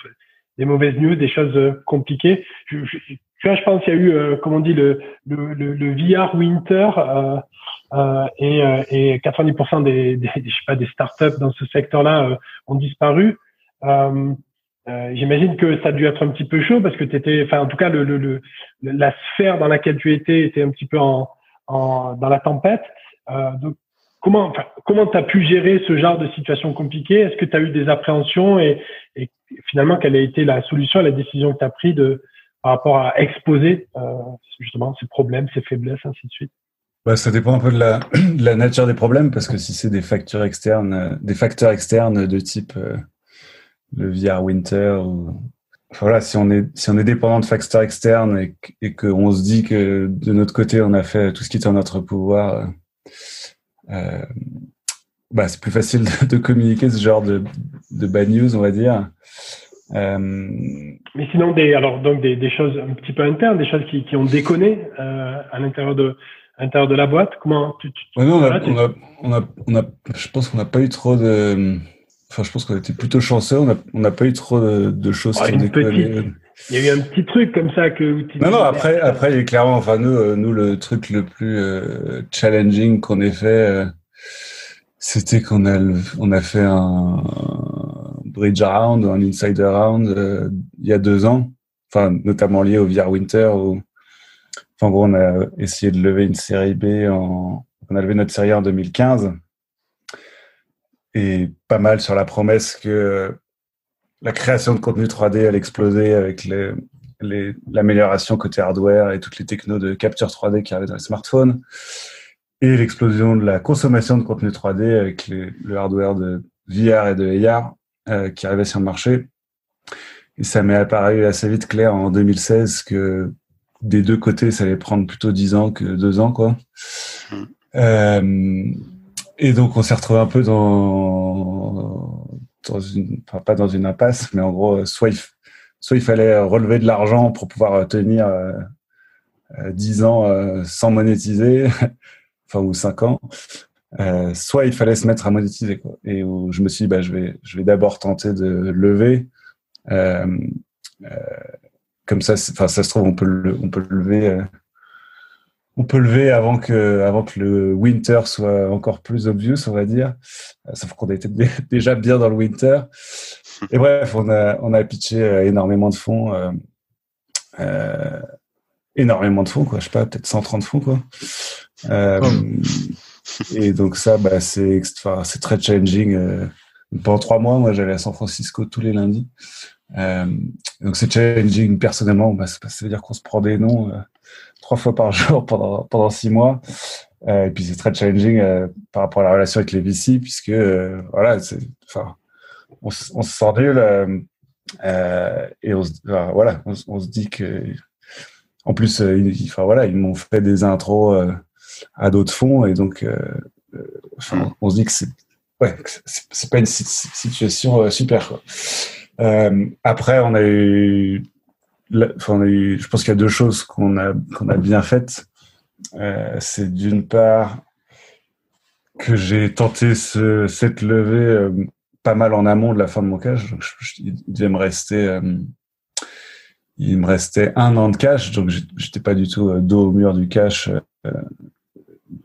des mauvaises news des choses euh, compliquées. Je, je, tu vois je pense qu'il y a eu euh, comme on dit le le, le, VR Winter euh, euh, et, et 90% des, je sais pas des startups dans ce secteur-là ont disparu. J'imagine que ça a dû être un petit peu chaud parce que tu enfin en tout cas le, le, le, la sphère dans laquelle tu étais était un petit peu en, dans la tempête. Euh, comment enfin, tu as pu gérer ce genre de situation compliquée? Est-ce que tu as eu des appréhensions? Et, finalement quelle a été la solution à la décision que tu as prise par rapport à exposer euh, justement ces problèmes, ces faiblesses, ainsi de suite? Bah, ça dépend un peu de la, nature des problèmes parce que si c'est des facteurs externes, euh, des facteurs externes de type le VR Winter ou voilà, si on est si on est dépendant de facteurs externes et, et qu'on se dit que de notre côté on a fait tout ce qui est en notre pouvoir euh, bah, c'est plus facile de, communiquer ce genre de, de bad news, on va dire. Euh... Mais sinon, des, alors, donc des, des, choses un petit peu internes, des choses qui, qui ont déconné euh, à l'intérieur de, à l'intérieur de la boîte. Comment tu, tu ouais, non, on, a, on, a, on, a, on, a, je pense qu'on n'a pas eu trop de. Enfin, je pense qu'on était plutôt chanceux. On n'a pas eu trop de, de choses qui ont déconné. Il y a eu un petit truc comme ça que. Non, non. Après, après, clairement. Enfin, nous, euh, nous, le truc le plus euh, challenging qu'on ait fait, euh, c'était qu'on a, on a fait un, bridge round, un insider round euh, il y a deux ans. Enfin, notamment lié au VR Winter. Où, enfin, en gros, on a essayé de lever une série B. En, on a levé notre série en 2015 et pas mal sur la promesse que la création de contenu 3D allait exploser avec l'amélioration côté hardware et toutes les technos de capture 3D qui arrivaient dans les smartphones et l'explosion de la consommation de contenu 3D avec le hardware de VR et de AR euh, qui arrivait sur le marché. Et ça m'est apparu assez vite clair en 2016 que des deux côtés, ça allait prendre plutôt 10 ans que 2 ans, quoi. Mmh. Euh, et donc, on s'est retrouvé un peu dans, une, pas dans une impasse, mais en gros, soit il, fallait relever de l'argent pour pouvoir tenir euh, 10 ans euh, sans monétiser, enfin, ou 5 ans, euh, soit il fallait se mettre à monétiser. Et où je me suis dit, bah, je vais, d'abord tenter de lever. Euh, comme ça, ça se trouve, on peut le, on peut le lever on peut lever avant que, avant que le winter soit encore plus obvious, on va dire. Euh, sauf qu'on était déjà bien dans le winter. Et bref, on a, on a pitché euh, énormément de fonds. Euh, euh, énormément de fonds, quoi. Je sais pas, peut-être 130 fonds, quoi. Euh, et donc ça, bah, c'est, c'est très challenging. Euh, pendant trois mois, moi, j'allais à San Francisco tous les lundis. Euh, donc c'est challenging personnellement. Bah, ça veut dire qu'on se prend des noms trois fois par jour pendant, pendant six mois. Euh, et puis c'est très challenging euh, par rapport à la relation avec les VC, puisque euh, voilà, enfin, on, on, se sent nul et on se, voilà, on, on, se dit que, en plus, ils, enfin voilà, ils m'ont fait des intros à d'autres fonds et donc, enfin, mm. on se dit que c'est, ouais, c'est, c'est pas une situation super. Quoi. après, on a eu enfin, je pense qu'il y a deux choses qu'on a, a bien faites. Euh, c'est d'une part que j'ai tenté ce, cette levée euh, pas mal en amont de la fin de mon cash. Il devait me rester, euh, il me restait un an de cash, donc j'étais pas du tout dos au mur du cash.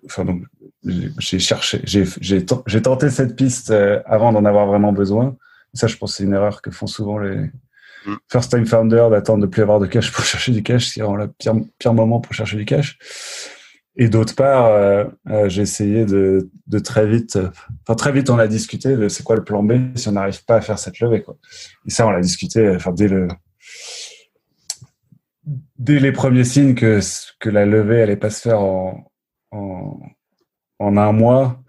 enfin, donc, j'ai cherché, j'ai tenté cette piste avant d'en avoir vraiment besoin. Ça, je pense, c'est une erreur que font souvent les. First time founder d'attendre de plus avoir de cash pour chercher du cash, c'est vraiment le pire, pire moment pour chercher du cash. Et d'autre part, euh, euh, j'ai essayé de, de, très vite, euh, enfin très vite, on a discuté de c'est quoi le plan B si on n'arrive pas à faire cette levée. Quoi. Et ça, on l'a discuté enfin, dès, le, dès les premiers signes que, que la levée allait pas se faire en, en, un mois.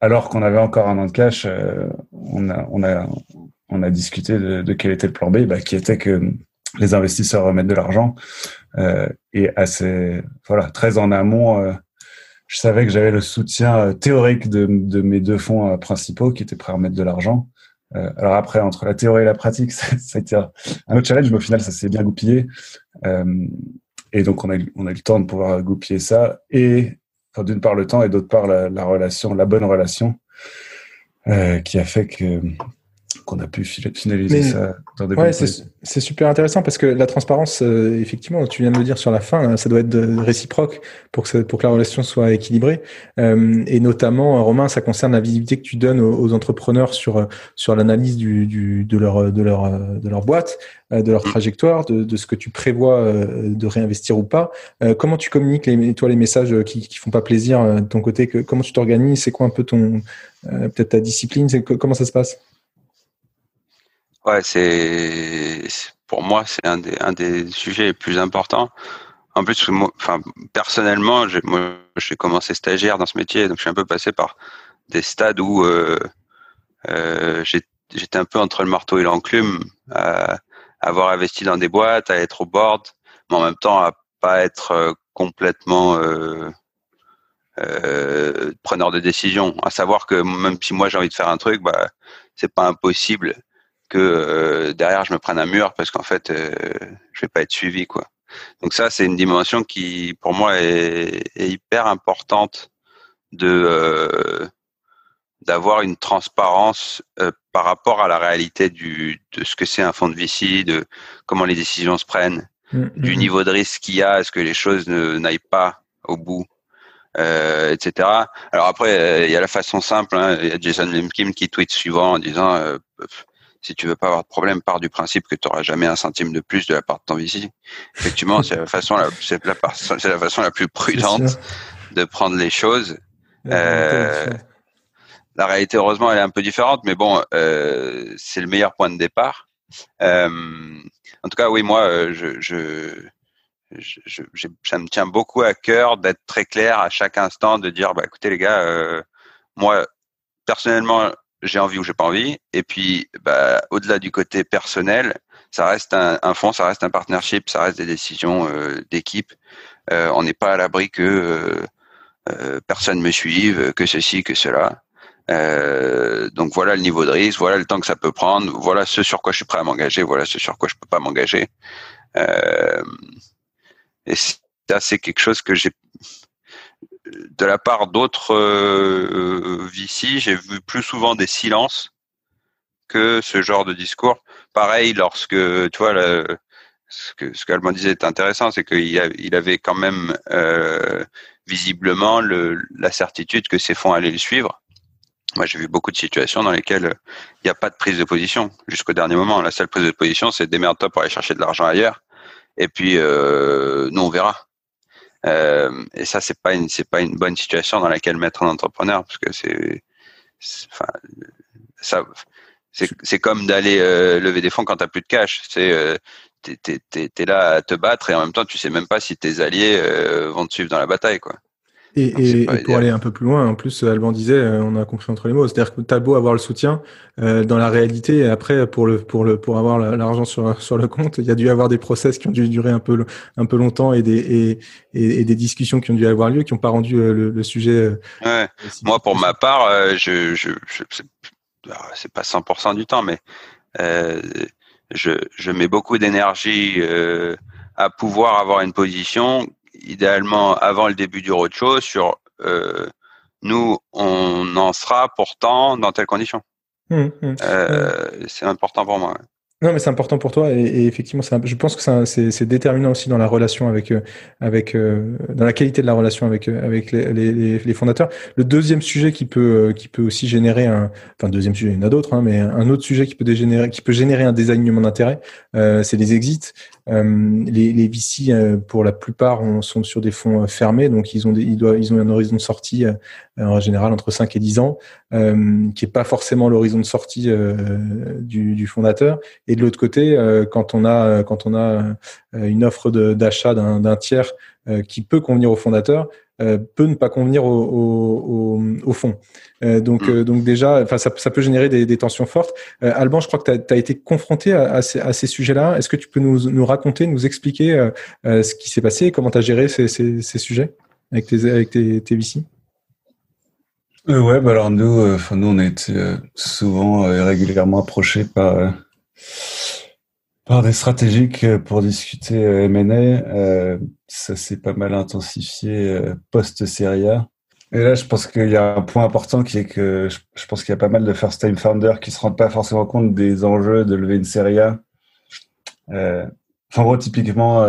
Alors qu'on avait encore un an de cash, on a, on a discuté de, quel était le plan B, bah, qui était que les investisseurs remettent de l'argent euh, et assez voilà très en amont. Euh, je savais que j'avais le soutien euh, théorique de, mes deux fonds principaux qui étaient prêts à remettre de l'argent. Alors après, entre la théorie et la pratique, été un autre challenge, mais au final, ça s'est bien goupillé. et donc, on a, on a eu le temps de pouvoir goupiller ça. Et d'une part le temps et d'autre part la, relation, la bonne relation, qui a fait que qu'on a pu finaliser ça dans des ouais, c'est super intéressant parce que la transparence, euh, effectivement, tu viens de le dire sur la fin, ça doit être réciproque pour que, pour que la relation soit équilibrée. Euh, et notamment, Romain, ça concerne la visibilité que tu donnes aux, entrepreneurs sur sur l'analyse du, du, de leur de leur de leur boîte, euh, de leur trajectoire, de, de ce que tu prévois euh, de réinvestir ou pas. comment tu communiques les, toi les messages qui qui font pas plaisir de ton côté? Que, Comment tu t'organises? C'est quoi un peu ton peut-être ta discipline? Comment ça se passe? Ouais, c'est pour moi c'est un des un des sujets les plus importants. En plus, enfin personnellement, j'ai commencé stagiaire dans ce métier, donc je suis un peu passé par des stades où euh, euh, j'étais un peu entre le marteau et l'enclume, à avoir investi dans des boîtes, à être au board, mais en même temps à pas être euh, complètement preneur de décision. À savoir que même si moi j'ai envie de faire un truc, bah c'est pas impossible que euh, derrière je me prenne un mur parce qu'en fait euh, je vais pas être suivi quoi. Donc ça c'est une dimension qui pour moi est, est hyper importante de euh, d'avoir une transparence euh, par rapport à la réalité du de ce que c'est un fonds de VC, de comment les décisions se prennent, mm, du mm. niveau de risque qu'il y a, est-ce que les choses n'aillent pas au bout euh, etc. Alors après, euh, il y a la façon simple. Hein. Il y a Jason Lemkin qui tweet suivant en disant euh, si tu veux pas avoir de problème, pars du principe que tu n'auras jamais un centime de plus de la part de ton VC. Effectivement, c'est la façon la, c'est la, c'est la façon la plus prudente de prendre les choses. Euh, la réalité, heureusement, elle est un peu différente, mais bon, euh, c'est le meilleur point de départ. Euh, en tout cas, oui, moi, je, je je, je, ça me tient beaucoup à cœur d'être très clair à chaque instant, de dire, bah, écoutez les gars, euh, moi personnellement, j'ai envie ou j'ai pas envie. Et puis, bah, au-delà du côté personnel, ça reste un, un fonds, ça reste un partnership, ça reste des décisions euh, d'équipe. Euh, on n'est pas à l'abri que euh, euh, personne me suive, que ceci, que cela. donc voilà le niveau de risque, voilà le temps que ça peut prendre, voilà ce sur quoi je suis prêt à m'engager, voilà ce sur quoi je peux pas m'engager. Euh, et ça, c'est quelque chose que j'ai de la part d'autres euh, j'ai vu plus souvent des silences que ce genre de discours. Pareil, lorsque tu vois, ce que ce qu'Alban disait est intéressant, c'est qu'il il avait quand même euh, visiblement le, la certitude que ces fonds allaient le suivre. Moi, j'ai vu beaucoup de situations dans lesquelles il n'y a pas de prise de position jusqu'au dernier moment. La seule prise de position, c'est démerde-toi pour aller chercher de l'argent ailleurs. Et puis, euh, nous, on verra. Euh, et ça, c'est pas une, c'est pas une bonne situation dans laquelle mettre un entrepreneur, parce que c'est, enfin, ça, c'est, c'est comme d'aller euh, lever des fonds quand t'as plus de cash. C'est, euh, t'es, t'es, t'es, là à te battre et en même temps, tu sais même pas si tes alliés euh, vont te suivre dans la bataille, quoi. Et, et, pour aller un peu plus loin, en plus, Alban disait, euh, on a compris entre les mots, c'est-à-dire que t'as beau avoir le soutien, euh, dans la réalité, après, pour le pour le pour avoir l'argent sur sur le compte, il y a dû avoir des process qui ont dû durer un peu un peu longtemps et des et, et, des discussions qui ont dû avoir lieu, qui n'ont pas rendu euh, le, le sujet. Euh, ouais. Moi, pour ma part, je je, je c'est pas 100% du temps, mais je je mets beaucoup d'énergie à pouvoir avoir une position idéalement avant le début du roadshow sur euh, nous, on en sera pourtant dans telles conditions. Mmh, mmh. euh, c'est important pour moi. Non, mais c'est important pour toi et, et effectivement, je pense que c'est déterminant aussi dans la relation avec, euh, avec, euh, dans la qualité de la relation avec, avec les, les, les fondateurs. Le deuxième sujet qui peut, qui peut aussi générer un, enfin deuxième sujet, il y en a d'autres, hein, mais un autre sujet qui peut dégénérer, qui peut générer un désalignement d'intérêt, euh, c'est les exits. Euh, les, les VC, pour la plupart, sont sur des fonds fermés, donc ils ont, ils, doivent, ils ont un horizon de sortie en général entre 5 et 10 ans, qui est pas forcément l'horizon de sortie du, du fondateur. Et de l'autre côté, euh, quand on a euh, quand on a euh, une offre d'achat d'un tiers qui peut convenir au fondateur, peut ne pas convenir au, au, au, fond. donc, mm. donc déjà, enfin, ça, ça, peut générer des, des tensions fortes. Alban, je crois que tu as, été confronté à, à ces, à ces sujets-là. Est-ce que tu peux nous, nous raconter, nous expliquer ce qui s'est passé et comment tu as géré ces, ces, ces, sujets avec tes, avec tes, tes VC Ouais, bah alors nous, enfin nous, on a été souvent et régulièrement approchés par par des stratégiques euh, pour discuter euh, M&A, euh, ça s'est pas mal intensifié post-Seria. Et là, je pense qu'il y a un point important qui est que je, pense qu'il y a pas mal de first-time founders qui se rendent pas forcément compte des enjeux de lever une Seria. Euh, en gros, typiquement,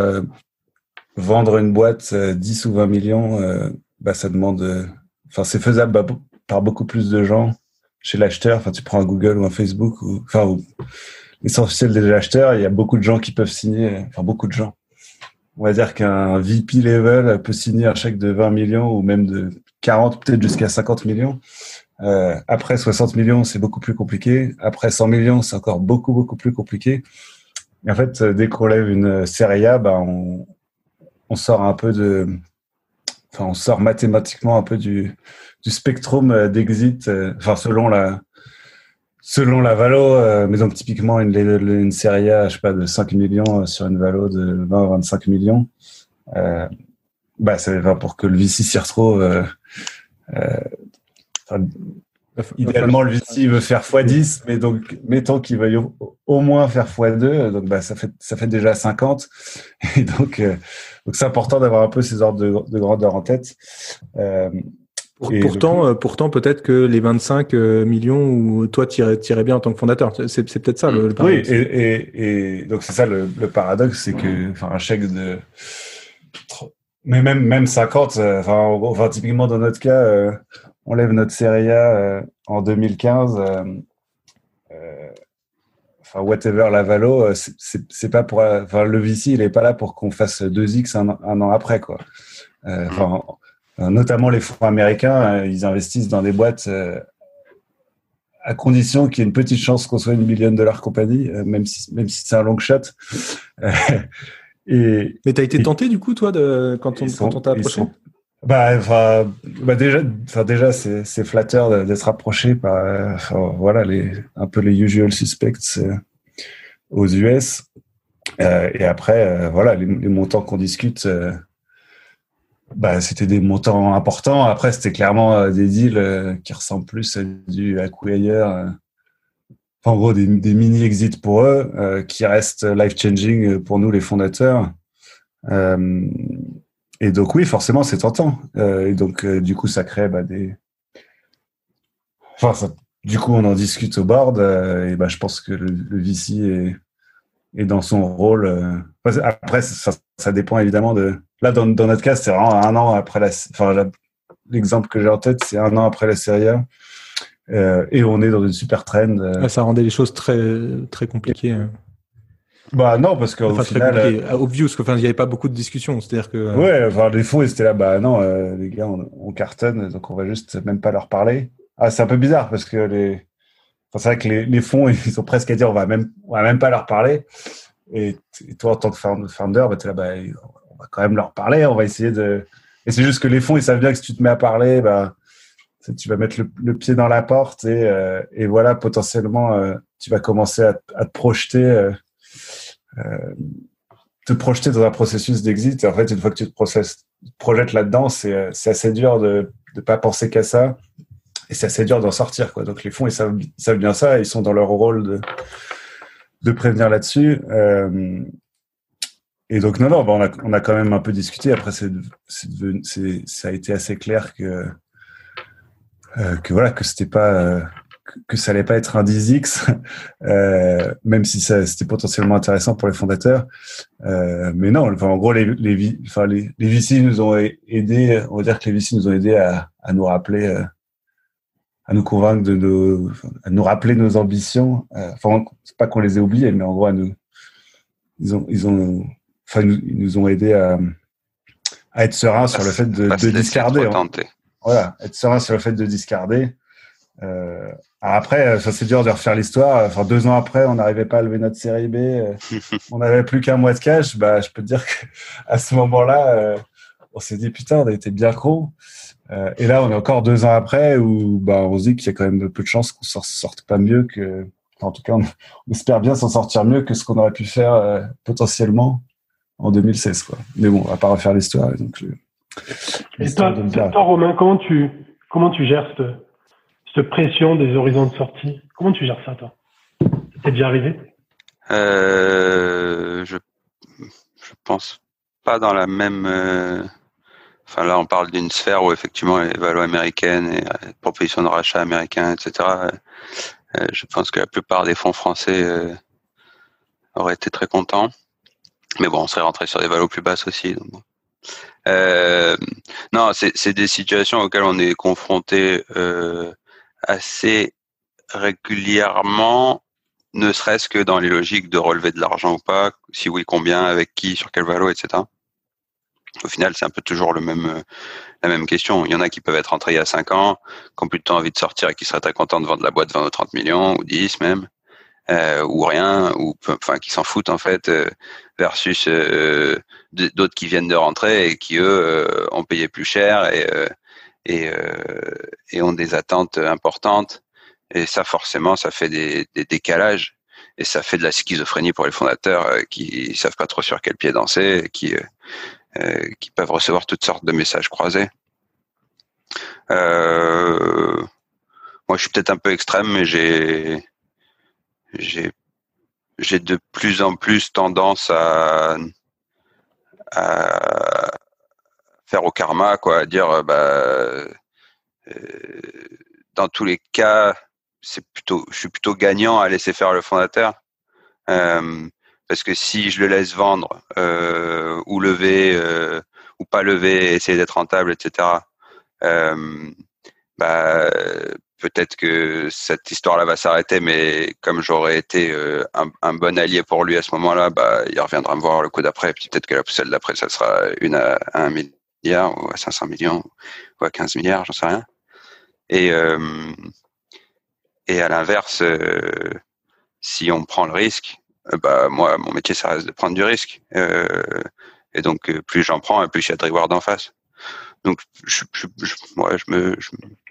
vendre une boîte 10 ou 20 millions, bah, ça demande... Enfin, c'est faisable par beaucoup plus de gens chez l'acheteur. Enfin, tu prends un Google ou un Facebook ou... Enfin, l'essentiel des acheteurs, il y a beaucoup de gens qui peuvent signer, enfin beaucoup de gens. On va dire qu'un VP level peut signer un chèque de 20 millions ou même de 40, peut-être jusqu'à 50 millions. Euh, après 60 millions, c'est beaucoup plus compliqué. Après 100 millions, c'est encore beaucoup, beaucoup plus compliqué. Et en fait, dès qu'on lève une série A, bah, on, on sort un peu de, enfin, on sort mathématiquement un peu du, du spectrum d'exit, euh, enfin, selon la, Selon la valo, euh, mais donc typiquement une, une série A, je sais pas, de 5 millions euh, sur une valo de 20 25 millions, euh, bah, c'est pour que le VC s'y retrouve. Euh, euh, idéalement, le VC veut faire x10, mais donc mettons qu'il veuille au, moins faire x2, donc bah, ça fait ça fait déjà 50. Et donc euh, donc c'est important d'avoir un peu ces ordres de, grandeur en tête. Euh, pourtant, euh, pourtant peut-être que les 25 millions où toi tirais bien en tant que fondateur, c'est peut-être ça le, paradoxe. Oui, et, et, donc c'est ça le, le paradoxe, c'est que un chèque de mais même, même 50, euh, enfin, enfin, typiquement dans notre cas, euh, on lève notre série A euh, en 2015. enfin, whatever la valo, c'est pas pour. Enfin, le VC, il est pas là pour qu'on fasse 2x un, an après, quoi. Enfin, notamment les fonds américains, ils investissent dans des boîtes à condition qu'il y ait une petite chance qu'on soit une million de dollars compagnie, même si, même si c'est un long shot. Et, Mais tu as été tenté du coup, toi, de, quand on t'a approché bah, bah, déjà, enfin déjà, c'est flatteur d'être approché par, voilà, les un peu les usual suspects euh, aux US. Euh, et après, euh, voilà, les, montants qu'on discute, bah, c'était des montants importants. Après, c'était clairement des deals qui ressemblent plus à du acquire en gros des, mini exits pour eux euh, qui restent life changing pour nous les fondateurs. Euh, et donc oui, forcément, c'est tentant. Euh, et donc du coup, ça crée bah, des. Enfin, du coup, on en discute au board. et bah, je pense que le, VC est, est, dans son rôle. après, ça, ça, dépend évidemment de. Là, dans, dans notre cas, c'est vraiment un an après la. Enfin, l'exemple que j'ai en tête, c'est un an après la série euh, et on est dans une super trend. Euh. ça rendait les choses très très compliquées. Hein. Bah non, parce qu'au enfin, final, euh, obvious, enfin, il n'y avait pas beaucoup de discussions, c'est-à-dire que. Ouais, enfin, les fonds, ils étaient là, bah non, les gars, on, cartonne, donc on va juste même pas leur parler. Ah, c'est un peu bizarre parce que les, enfin, c'est vrai que les, les, fonds, ils sont presque à dire, on va même, on va même pas leur parler. Et, toi, en tant que founder, bah, es là, bah, va quand même leur parler, on va essayer de. Et c'est juste que les fonds, ils savent bien que si tu te mets à parler, bah, tu vas mettre le, pied dans la porte et, euh, et voilà, potentiellement, euh, tu vas commencer à, te projeter, euh, te projeter dans un processus d'exit. En fait, une fois que tu te, projettes là-dedans, c'est assez dur de ne pas penser qu'à ça. Et c'est assez dur d'en sortir. Quoi. Donc les fonds, ils savent, ils savent, bien ça. Ils sont dans leur rôle de, de prévenir là-dessus. Et donc, non, non, bah, on, a, on a quand même un peu discuté. Après, c'est, ça a été assez clair que euh, que voilà que c'était pas euh, que, ça allait pas être un 10x, euh, même si c'était potentiellement intéressant pour les fondateurs. Euh, mais non, enfin, en gros, les, les, enfin, les, les VC nous ont aidé, on va dire que les VC nous ont aidé à, à nous rappeler, euh, à nous convaincre de nos, à nous rappeler nos ambitions. enfin, c'est pas qu'on les ait oubliées, mais en gros, à nous, ils ont, ils ont, enfin, ils nous ont aidé à, à être sereins sur le fait de, de discarder. Hein voilà, être serein sur le fait de discarder. Euh, après, ça c'est dur de refaire l'histoire. Enfin, deux ans après, on n'arrivait pas à lever notre série B. Euh, on n'avait plus qu'un mois de cash. Bah, je peux te dire qu'à ce moment-là, euh, on s'est dit putain, on a été bien gros. Euh, et là, on est encore deux ans après où bah, on se dit qu'il y a quand même peu de chances qu'on ne sorte pas mieux que. en tout cas, on, espère bien s'en sortir mieux que ce qu'on aurait pu faire euh, potentiellement en 2016. Quoi. Mais bon, on va pas refaire l'histoire. Donc, et toi, Romain, comment tu, comment tu gères cette, cette, pression des horizons de sortie? Comment tu gères ça, toi? T'es déjà arrivé? Euh, je, je pense pas dans la même. Euh, enfin, là, on parle d'une sphère où effectivement les valeurs américaines et euh, propositions de rachat américains, etc. Euh, je pense que la plupart des fonds français auraient été très contents. Mais bon, on serait rentré sur des valeurs plus basses aussi. Donc. Euh, non, c'est des situations auxquelles on est confronté euh, assez régulièrement, ne serait-ce que dans les logiques de relever de l'argent ou pas, si oui, combien, avec qui, sur quel valeur, etc. Au final, c'est un peu toujours le même, la même question. Il y en a qui peuvent être entrés il y a 5 ans, qui ont plus de temps envie de sortir et qui seraient très contents de vendre la boîte 20 ou 30 millions, ou 10 même euh, ou rien, ou enfin qui s'en foutent en fait, euh, versus euh, d'autres qui viennent de rentrer et qui eux euh, ont payé plus cher et euh, et, ont des attentes importantes. Et ça forcément, ça fait des, des décalages et ça fait de la schizophrénie pour les fondateurs qui savent pas trop sur quel pied danser, et qui qui peuvent recevoir toutes sortes de messages croisés. moi, je suis peut-être un peu extrême, mais j'ai j'ai j'ai de plus en plus tendance à, à faire au karma, quoi, à dire bah dans tous les cas, c'est plutôt, je suis plutôt gagnant à laisser faire le fondateur. Euh, parce que si je le laisse vendre euh, ou lever euh, ou pas lever, essayer d'être rentable, etc. bah, peut-être que cette histoire-là va s'arrêter, mais comme j'aurais été un, bon allié pour lui à ce moment-là, bah, il reviendra me voir le coup d'après. Peut-être que la celle d'après, ça sera une à, à, un milliard ou à 500 millions ou à 15 milliards, j'en sais rien. Et et à l'inverse, euh, si on prend le risque, euh, bah moi, mon métier, ça reste de prendre du risque. Euh, et donc, plus j'en prends, plus il y a de reward en face. Donc, je, je, je, me,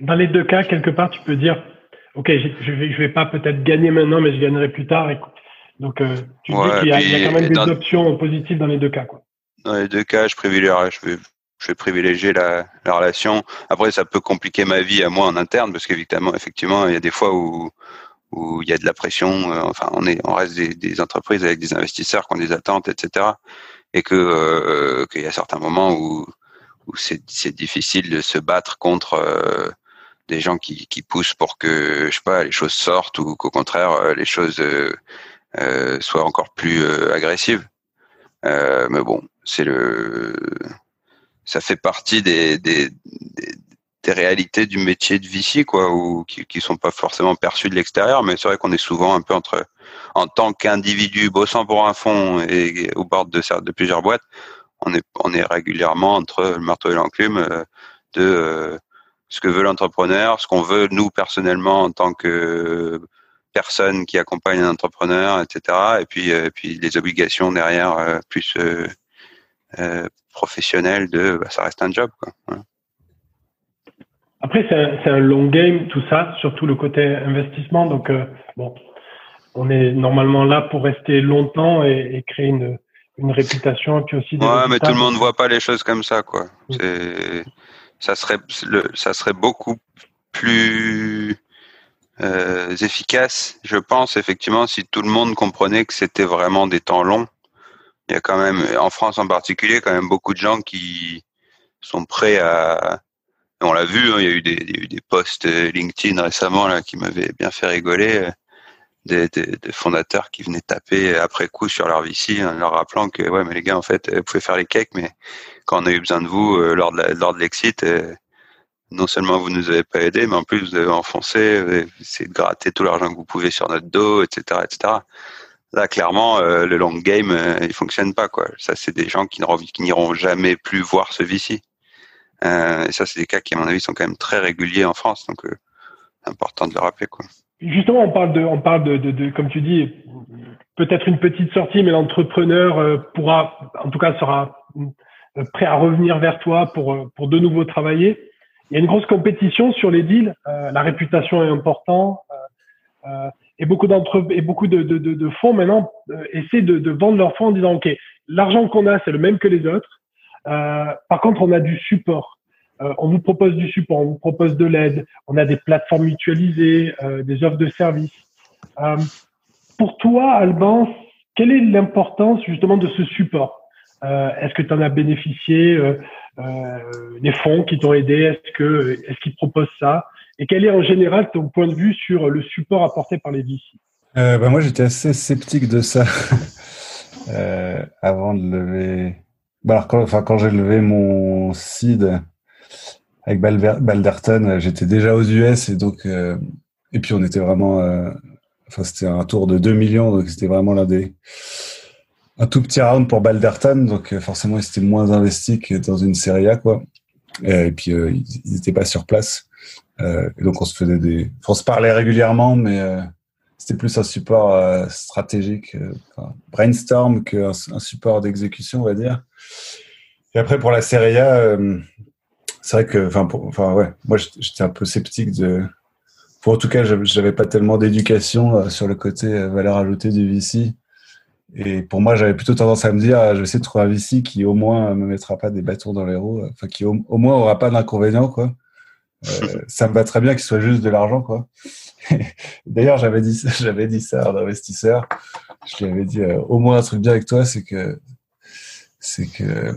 Dans les deux cas, quelque part, tu peux dire, ok, je vais, je vais pas peut-être gagner maintenant, mais je gagnerai plus tard. donc, tu dis qu'il y, a quand même des options positives dans les deux cas, quoi. Dans les deux cas, je privilégierais, je vais, je vais privilégier la, la, relation. Après, ça peut compliquer ma vie à moi en interne parce qu'évidemment, effectivement, il y a des fois où où il y a de la pression. Euh, enfin, on est, on reste des, des, entreprises avec des investisseurs qui ont des attentes, etc. Et que euh, qu'il y a certains moments où où c'est difficile de se battre contre euh, des gens qui poussent pour que je sais pas les choses sortent ou qu'au contraire euh, les choses soient encore plus agressives. mais bon, c'est le ça fait partie des, des, réalités du métier de Vichy, quoi, ou qui, qui sont pas forcément perçues de l'extérieur, mais c'est vrai qu'on est souvent un peu entre, en tant qu'individu bossant pour un fonds et, au bord de, de plusieurs boîtes, on est, on est régulièrement entre le marteau et l'enclume euh, de euh, ce que veut l'entrepreneur, ce qu'on veut nous personnellement en tant que personne qui accompagne un entrepreneur, etc. Et puis, euh, et puis les obligations derrière plus euh, professionnel de bah, ça reste un job. Quoi. Après, c'est un, un, long game, tout ça, surtout le côté investissement. Donc, euh, bon, on est normalement là pour rester longtemps et, et créer une, une réputation. Puis aussi ouais, mais tout le monde ne voit pas les choses comme ça. Quoi. C'est, ça, serait, le, ça serait beaucoup plus euh, efficace, je pense, effectivement, si tout le monde comprenait que c'était vraiment des temps longs il y a quand même, en France en particulier, quand même beaucoup de gens qui sont prêts à. On l'a vu, hein, il, y a eu des, il y a eu des posts LinkedIn récemment là qui m'avaient bien fait rigoler. Des, fondateurs qui venaient taper après coup sur leur VC en leur rappelant que ouais mais les gars en fait vous pouvez faire les cakes mais quand on a eu besoin de vous euh, lors de lors de l'exit euh, non seulement vous nous avez pas aidé mais en plus vous avez enfoncé vous avez essayé de gratter tout l'argent que vous pouvez sur notre dos etc etc Là, clairement, euh, le long game, il fonctionne pas. Quoi. Ça, c'est des gens qui n'iront jamais plus voir ce VC. Et ça, c'est des cas qui, à mon avis, sont quand même très réguliers en France. Donc, important de le rappeler. Quoi. Justement, on parle de, on parle de, comme tu dis, peut-être une petite sortie, mais l'entrepreneur pourra, en tout cas, sera prêt à revenir vers toi pour, pour de nouveau travailler. Il y a une grosse compétition sur les deals. la réputation est importante. Euh, et beaucoup d'entre et beaucoup de, de, fonds maintenant euh, essaient de, de, vendre leurs fonds en disant ok l'argent qu'on a c'est le même que les autres euh, par contre on a du support euh, on vous propose du support on vous propose de l'aide. On a des plateformes mutualisées euh, des offres de services. Euh, pour toi Alban quelle est l'importance justement de ce support? Est-ce que tu en as bénéficié des fonds qui t'ont aidé? Est-ce que est-ce qu'ils proposent ça? Et quel est en général ton point de vue sur le support apporté par les VC euh, bah Moi, j'étais assez sceptique de ça avant de lever. Bah alors, enfin, quand j'ai levé mon seed avec Balderton, j'étais déjà aux US et donc euh, et puis on était vraiment, euh, enfin c'était un tour de 2 millions donc c'était vraiment l'un un tout petit round pour Balderton. Donc euh, forcément ils étaient moins investis que dans une série A quoi. Et puis ils n'étaient pas sur place. Euh, donc on se faisait des, on se parlait régulièrement, mais euh, c'était plus un support euh, stratégique, brainstorm qu'un un support d'exécution, on va dire. Et après pour la série A, c'est vrai que, enfin, moi j'étais un peu sceptique de. En tout cas, j'avais pas tellement d'éducation sur le côté valeur ajoutée du VC. Et pour moi, j'avais plutôt tendance à me dire, je vais essayer de trouver un VC qui au moins me mettra pas des bâtons dans les roues, enfin qui au, moins aura pas d'inconvénients, quoi. Euh, ça me va très bien qu'il soit juste de l'argent, quoi. D'ailleurs, j'avais dit, j'avais dit ça à un investisseur. Je lui avais dit, euh, au moins un truc bien avec toi, c'est que, c'est que,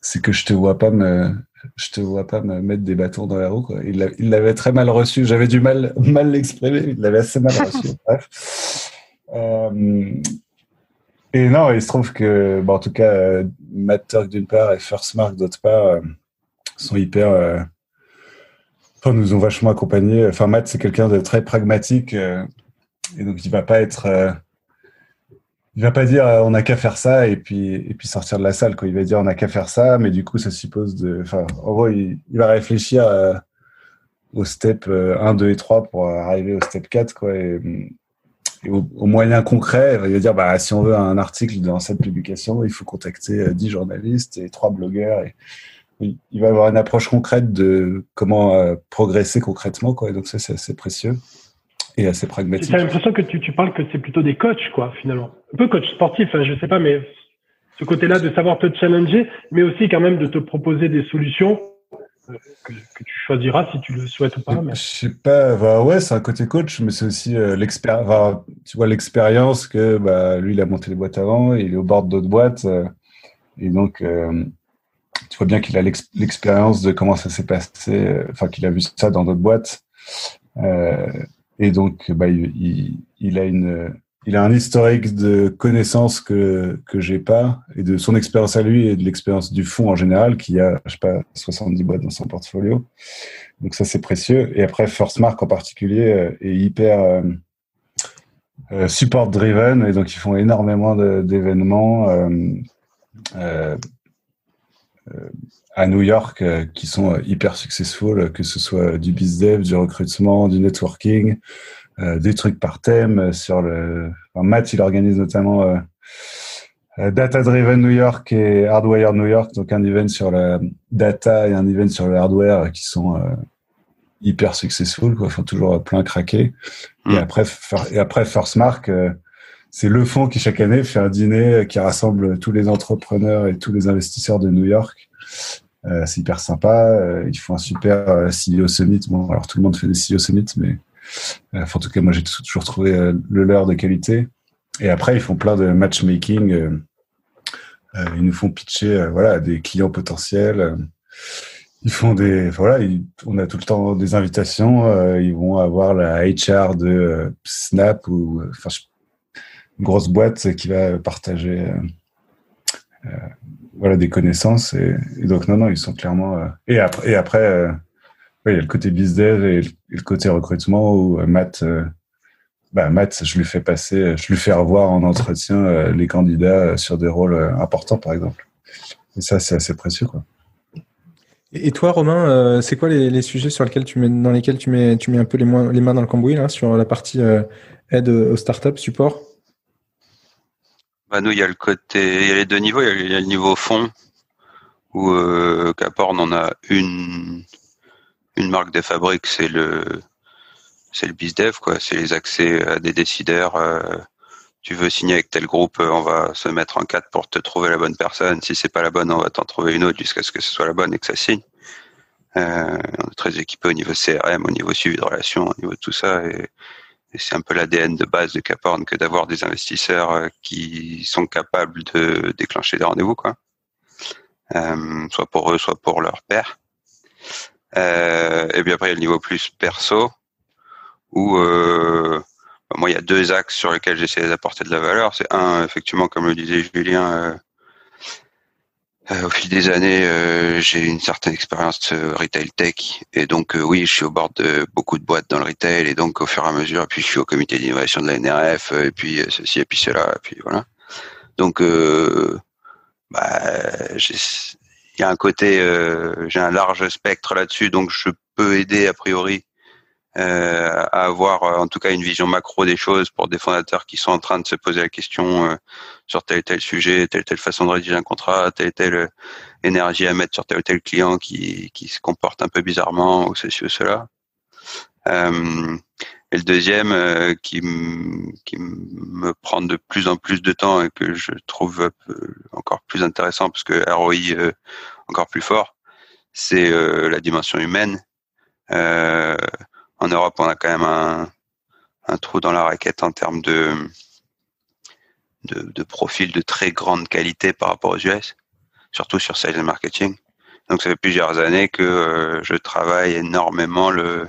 c'est que je te vois pas me, je te vois pas me mettre des bâtons dans la roue. Quoi. Il l'avait très mal reçu. J'avais du mal, mal l'exprimer. Il l'avait assez mal reçu. Bref. Euh, et non, il se trouve que, bon, en tout cas, euh, Matt Turk d'une part et First Mark d'autre part euh, sont hyper. Enfin, nous ont vachement accompagnés. Enfin, Matt, c'est quelqu'un de très pragmatique et donc il va pas être. Il va pas dire on n'a qu'à faire ça et puis et puis sortir de la salle quoi. Il va dire on n'a qu'à faire ça, mais du coup ça suppose de. Enfin, en gros, il, va réfléchir au step 1, 2 et 3 pour arriver au step 4 quoi. Et, au, moyen concret, il va dire bah, si on veut un article dans cette publication, il faut contacter 10 euh, journalistes et 3 blogueurs. Et, il va avoir une approche concrète de comment euh, progresser concrètement. Quoi. Et donc, ça, c'est assez précieux et assez pragmatique. J'ai l'impression que tu, tu, parles que c'est plutôt des coachs, quoi, finalement. Un peu coach sportif, hein, je sais pas, mais ce côté-là de savoir te challenger, mais aussi quand même de te proposer des solutions que, tu choisiras si tu le souhaites ou pas. Je sais pas, bah ouais, c'est un côté coach, mais c'est aussi euh, l'expérience. tu vois l'expérience que bah, lui, il a monté les boîtes avant, il est au bord d'autres boîtes, euh, et donc euh, tu vois bien qu'il a l'expérience de comment ça s'est passé, enfin qu'il a vu ça dans d'autres boîtes, et donc bah, il, a une il a un historique de connaissances que que j'ai pas et de son expérience à lui et de l'expérience du fonds en général qui a je sais pas 70 boîtes dans son portfolio. Donc ça c'est précieux et après First Mark en particulier euh, est hyper euh, euh, support driven et donc ils font énormément d'événements à New York qui sont hyper successful que ce soit du bizdev, du recrutement, du networking euh, des trucs par thème sur le. Enfin, Matt, il organise notamment euh, euh, Data Driven New York et Hardware New York, donc un event sur la data et un event sur le hardware qui sont hyper successful, quoi. Enfin, toujours plein craqué. Et hmm. après, et après First Mark, c'est le fonds qui chaque année fait un dîner qui rassemble tous les entrepreneurs et tous les investisseurs de New York. Euh, c'est hyper sympa. ils font un super CEO Summit. Bon, alors tout le monde fait des CEO Summit, mais euh, en tout cas, moi, j'ai toujours trouvé euh, le leur de qualité. Et après, ils font plein de matchmaking. Euh, ils nous font pitcher voilà, des clients potentiels. Ils font des voilà, on a tout le temps des invitations. ils vont avoir la HR de Snap ou enfin une grosse boîte qui va partager voilà des connaissances et, donc non non ils sont clairement et après et après oui, il y a le côté business et le côté recrutement où euh, Matt, euh, bah, Matt, je lui fais passer, je lui fais revoir en entretien euh, les candidats sur des rôles importants, par exemple. Et ça, c'est assez précieux, quoi. Et toi, Romain, c'est quoi les, sujets sur lesquels tu mets, dans lesquels tu mets, tu mets un peu les, les mains dans le cambouis là, sur la partie aide aux startups, support? Bah nous, il y a le côté, il y a les deux niveaux. Il y a, le niveau fond où euh, Caporn en a une une marque de fabrique, c'est le c'est le bizdev quoi, c'est les accès à des décideurs. Euh, tu veux signer avec tel groupe, euh, on va se mettre en quatre pour te trouver la bonne personne. Si c'est pas la bonne, on va t'en trouver une autre jusqu'à ce que ce soit la bonne et que ça signe. Euh, on est très équipé au niveau CRM, au niveau suivi de relations, au niveau de tout ça. Et, c'est un peu l'ADN de base de Caporn que d'avoir des investisseurs euh, qui sont capables de déclencher des rendez-vous, quoi. Euh, soit pour eux, soit pour leur père. Euh, et puis après, il y a le niveau plus perso, où euh, moi, il y a deux axes sur lesquels j'essaie d'apporter de la valeur. C'est un, effectivement, comme le disait Julien, au fil des années, euh, j'ai une certaine expérience de retail tech, et donc oui, je suis au bord de beaucoup de boîtes dans le retail, et donc au fur et à mesure, puis je suis au comité d'innovation de la NRF, et puis ceci, et puis cela, et puis voilà. Donc, bah, il y a un côté, euh, j'ai un large spectre là-dessus, donc je peux aider a priori euh, à avoir euh, en tout cas une vision macro des choses pour des fondateurs qui sont en train de se poser la question euh, sur tel et tel sujet, telle telle façon de rédiger un contrat, telle telle énergie à mettre sur tel ou tel client qui, qui se comporte un peu bizarrement ou ceci ou cela. et Et le deuxième qui, qui me prend de plus en plus de temps et que je trouve encore plus intéressant parce que ROI encore plus fort, c'est la dimension humaine. En Europe, on a quand même un, trou dans la raquette en termes de, de, de profil de très grande qualité par rapport aux US, surtout sur sales et marketing. Donc ça fait plusieurs années que euh, je travaille énormément le,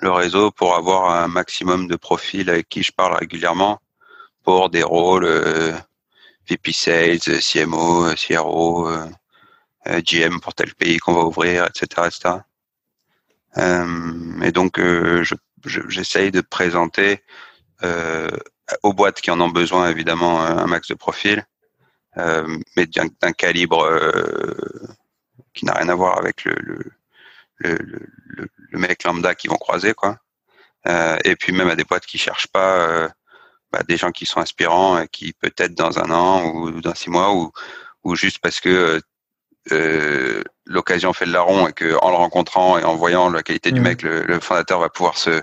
le réseau pour avoir un maximum de profils avec qui je parle régulièrement pour des rôles euh, VP Sales, CMO, CRO, euh, GM pour tel pays qu'on va ouvrir, etc. etc. et donc je j'essaye de présenter euh, aux boîtes qui en ont besoin évidemment un max de profils, euh, mais d'un calibre euh, qui n'a rien à voir avec le, le, le, le, mec lambda qui vont croiser quoi. Euh, et puis même à des boîtes qui cherchent pas euh, bah, des gens qui sont inspirants et qui peut-être dans un an ou dans six mois ou, ou juste parce que euh, l'occasion fait le larron et que en le rencontrant et en voyant la qualité du mmh. mec, le, fondateur va pouvoir se,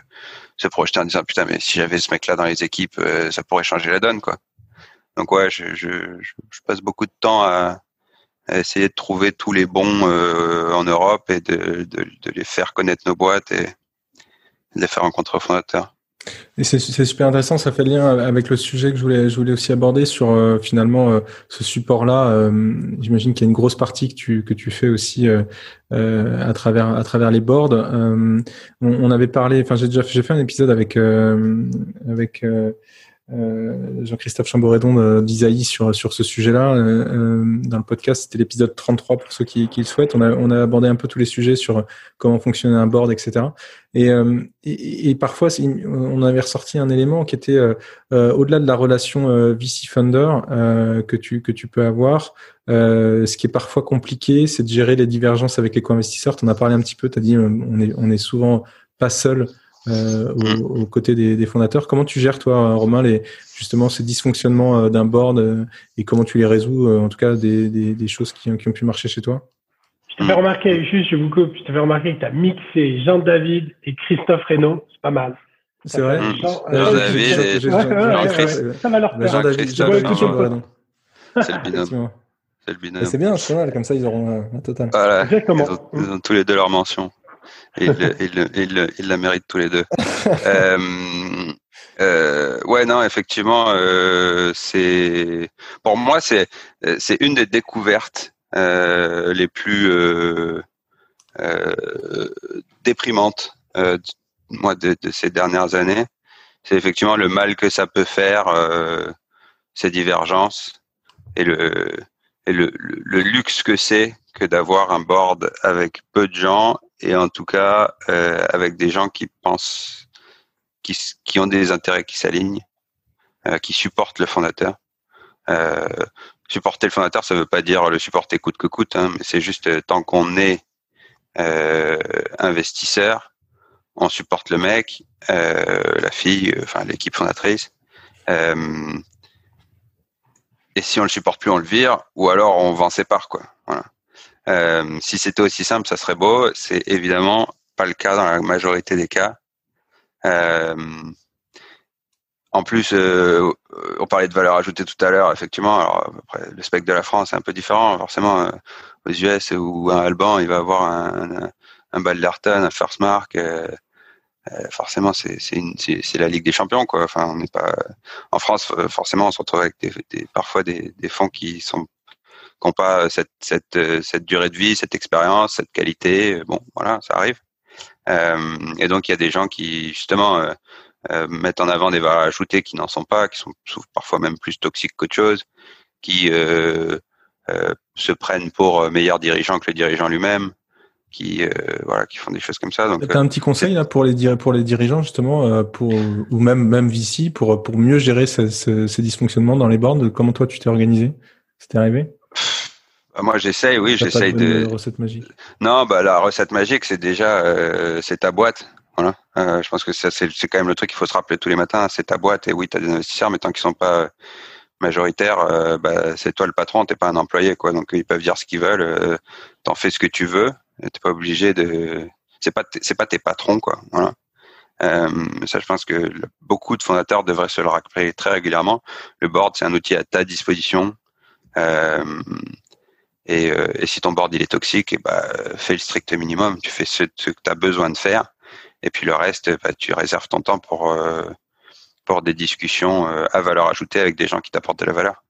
se projeter en disant putain mais si j'avais ce mec là dans les équipes, euh, ça pourrait changer la donne quoi. Donc ouais, je, je, je passe beaucoup de temps à, à, essayer de trouver tous les bons euh, en Europe et de, de, de, les faire connaître nos boîtes et de les faire rencontrer aux fondateurs. Et c'est super intéressant, ça fait lien avec le sujet que je voulais, je voulais aussi aborder sur euh, finalement euh, ce support-là. Euh, j'imagine qu'il y a une grosse partie que tu, que tu fais aussi à travers à travers les boards. On, on, avait parlé, enfin j'ai déjà fait un épisode avec avec euh, Jean-Christophe Chamboredon d'Isaïe sur, sur ce sujet-là. Euh, euh, dans le podcast, c'était l'épisode 33 pour ceux qui, qui, le souhaitent. On a, on a abordé un peu tous les sujets sur comment fonctionnait un board, etc. Et, et, et parfois, on avait ressorti un élément qui était au-delà de la relation VC-funder que, tu, que tu peux avoir. ce qui est parfois compliqué, c'est de gérer les divergences avec les co-investisseurs. Tu en as parlé un petit peu, tu as dit on est, on est souvent pas seul euh, aux, côtés des, fondateurs. Comment tu gères, toi, Romain, les, justement ces dysfonctionnements euh, d'un board euh, et comment tu les résous, en tout cas des, choses qui, ont pu marcher chez toi? Je te fais remarquer, juste, je vous coupe, je te fais remarquer que tu as mixé Jean-David et Christophe Reynaud. C'est pas mal. C'est vrai? Jean-David Ça va leur faire. C'est le binôme. C'est le binôme. C'est bien, c'est mal, comme ça ils auront un total. Voilà, Exactement. Ils ont, tous les deux ils, la méritent tous les deux. euh, euh, ouais, non, effectivement, euh, c'est pour moi c'est c'est une des découvertes euh, les plus déprimantes moi de, de, ces dernières années. C'est effectivement le mal que ça peut faire ces divergences et le et le, le luxe que c'est que d'avoir un board avec peu de gens et en tout cas euh, avec des gens qui pensent, qui, qui ont des intérêts qui s'alignent, euh, qui supportent le fondateur. Euh, supporter le fondateur, ça veut pas dire le supporter coûte que coûte, hein, mais c'est juste euh, tant qu'on est euh, investisseur, on supporte le mec, la fille, enfin l'équipe fondatrice. et si on le supporte plus, on le vire, ou alors on vend ses parts, quoi. Voilà. Euh, si c'était aussi simple, ça serait beau. C'est évidemment pas le cas dans la majorité des cas. Euh, en plus, euh, on parlait de valeur ajoutée tout à l'heure, effectivement. Alors, le spectre de la France est un peu différent, forcément. Aux US ou un Alban, il va avoir un, un Balderton, un First Mark. Euh, forcément, c'est c'est la Ligue des Champions, quoi. Enfin, on n'est pas en France. Forcément, on se retrouve avec des, des parfois des, des fonds qui sont qui n'ont pas cette, cette, euh, cette durée de vie, cette expérience, cette qualité. Bon, voilà, ça arrive. Euh, et donc, il y a des gens qui, justement, euh, euh mettent en avant des valeurs ajoutées qui n'en sont pas, qui sont parfois même plus toxiques qu'autre chose, qui euh, euh, se prennent pour meilleurs dirigeants que le dirigeant lui-même, qui voilà, qui font des choses comme ça. Donc, as un petit conseil là pour les pour les dirigeants justement, pour ou même même pour pour mieux gérer ces, ces, dysfonctionnements dans les boards. Comment toi tu t'es organisé? C'était arrivé? Moi, j'essaye, oui, j'essaye de. Recette magique. Non, bah la recette magique, c'est déjà euh, c'est ta boîte. Voilà. Euh, je pense que c'est c'est quand même le truc qu'il faut se rappeler tous les matins. C'est ta boîte et oui, tu as des investisseurs, mais tant qu'ils sont pas majoritaires, euh, bah, c'est toi le patron, t'es pas un employé, quoi. Donc ils peuvent dire ce qu'ils veulent. Euh, T'en fais ce que tu veux. T'es pas obligé de. C'est pas c'est pas tes patrons, quoi. Voilà. Euh, ça, je pense que beaucoup de fondateurs devraient se le rappeler très régulièrement. Le board, c'est un outil à ta disposition. Euh, et, euh, et, si ton board il est toxique, et eh bah, fais le strict minimum. Tu fais ce, que tu as besoin de faire. Et puis le reste, bah, tu réserves ton temps pour, euh, pour des discussions à valeur ajoutée avec des gens qui t'apportent de la valeur.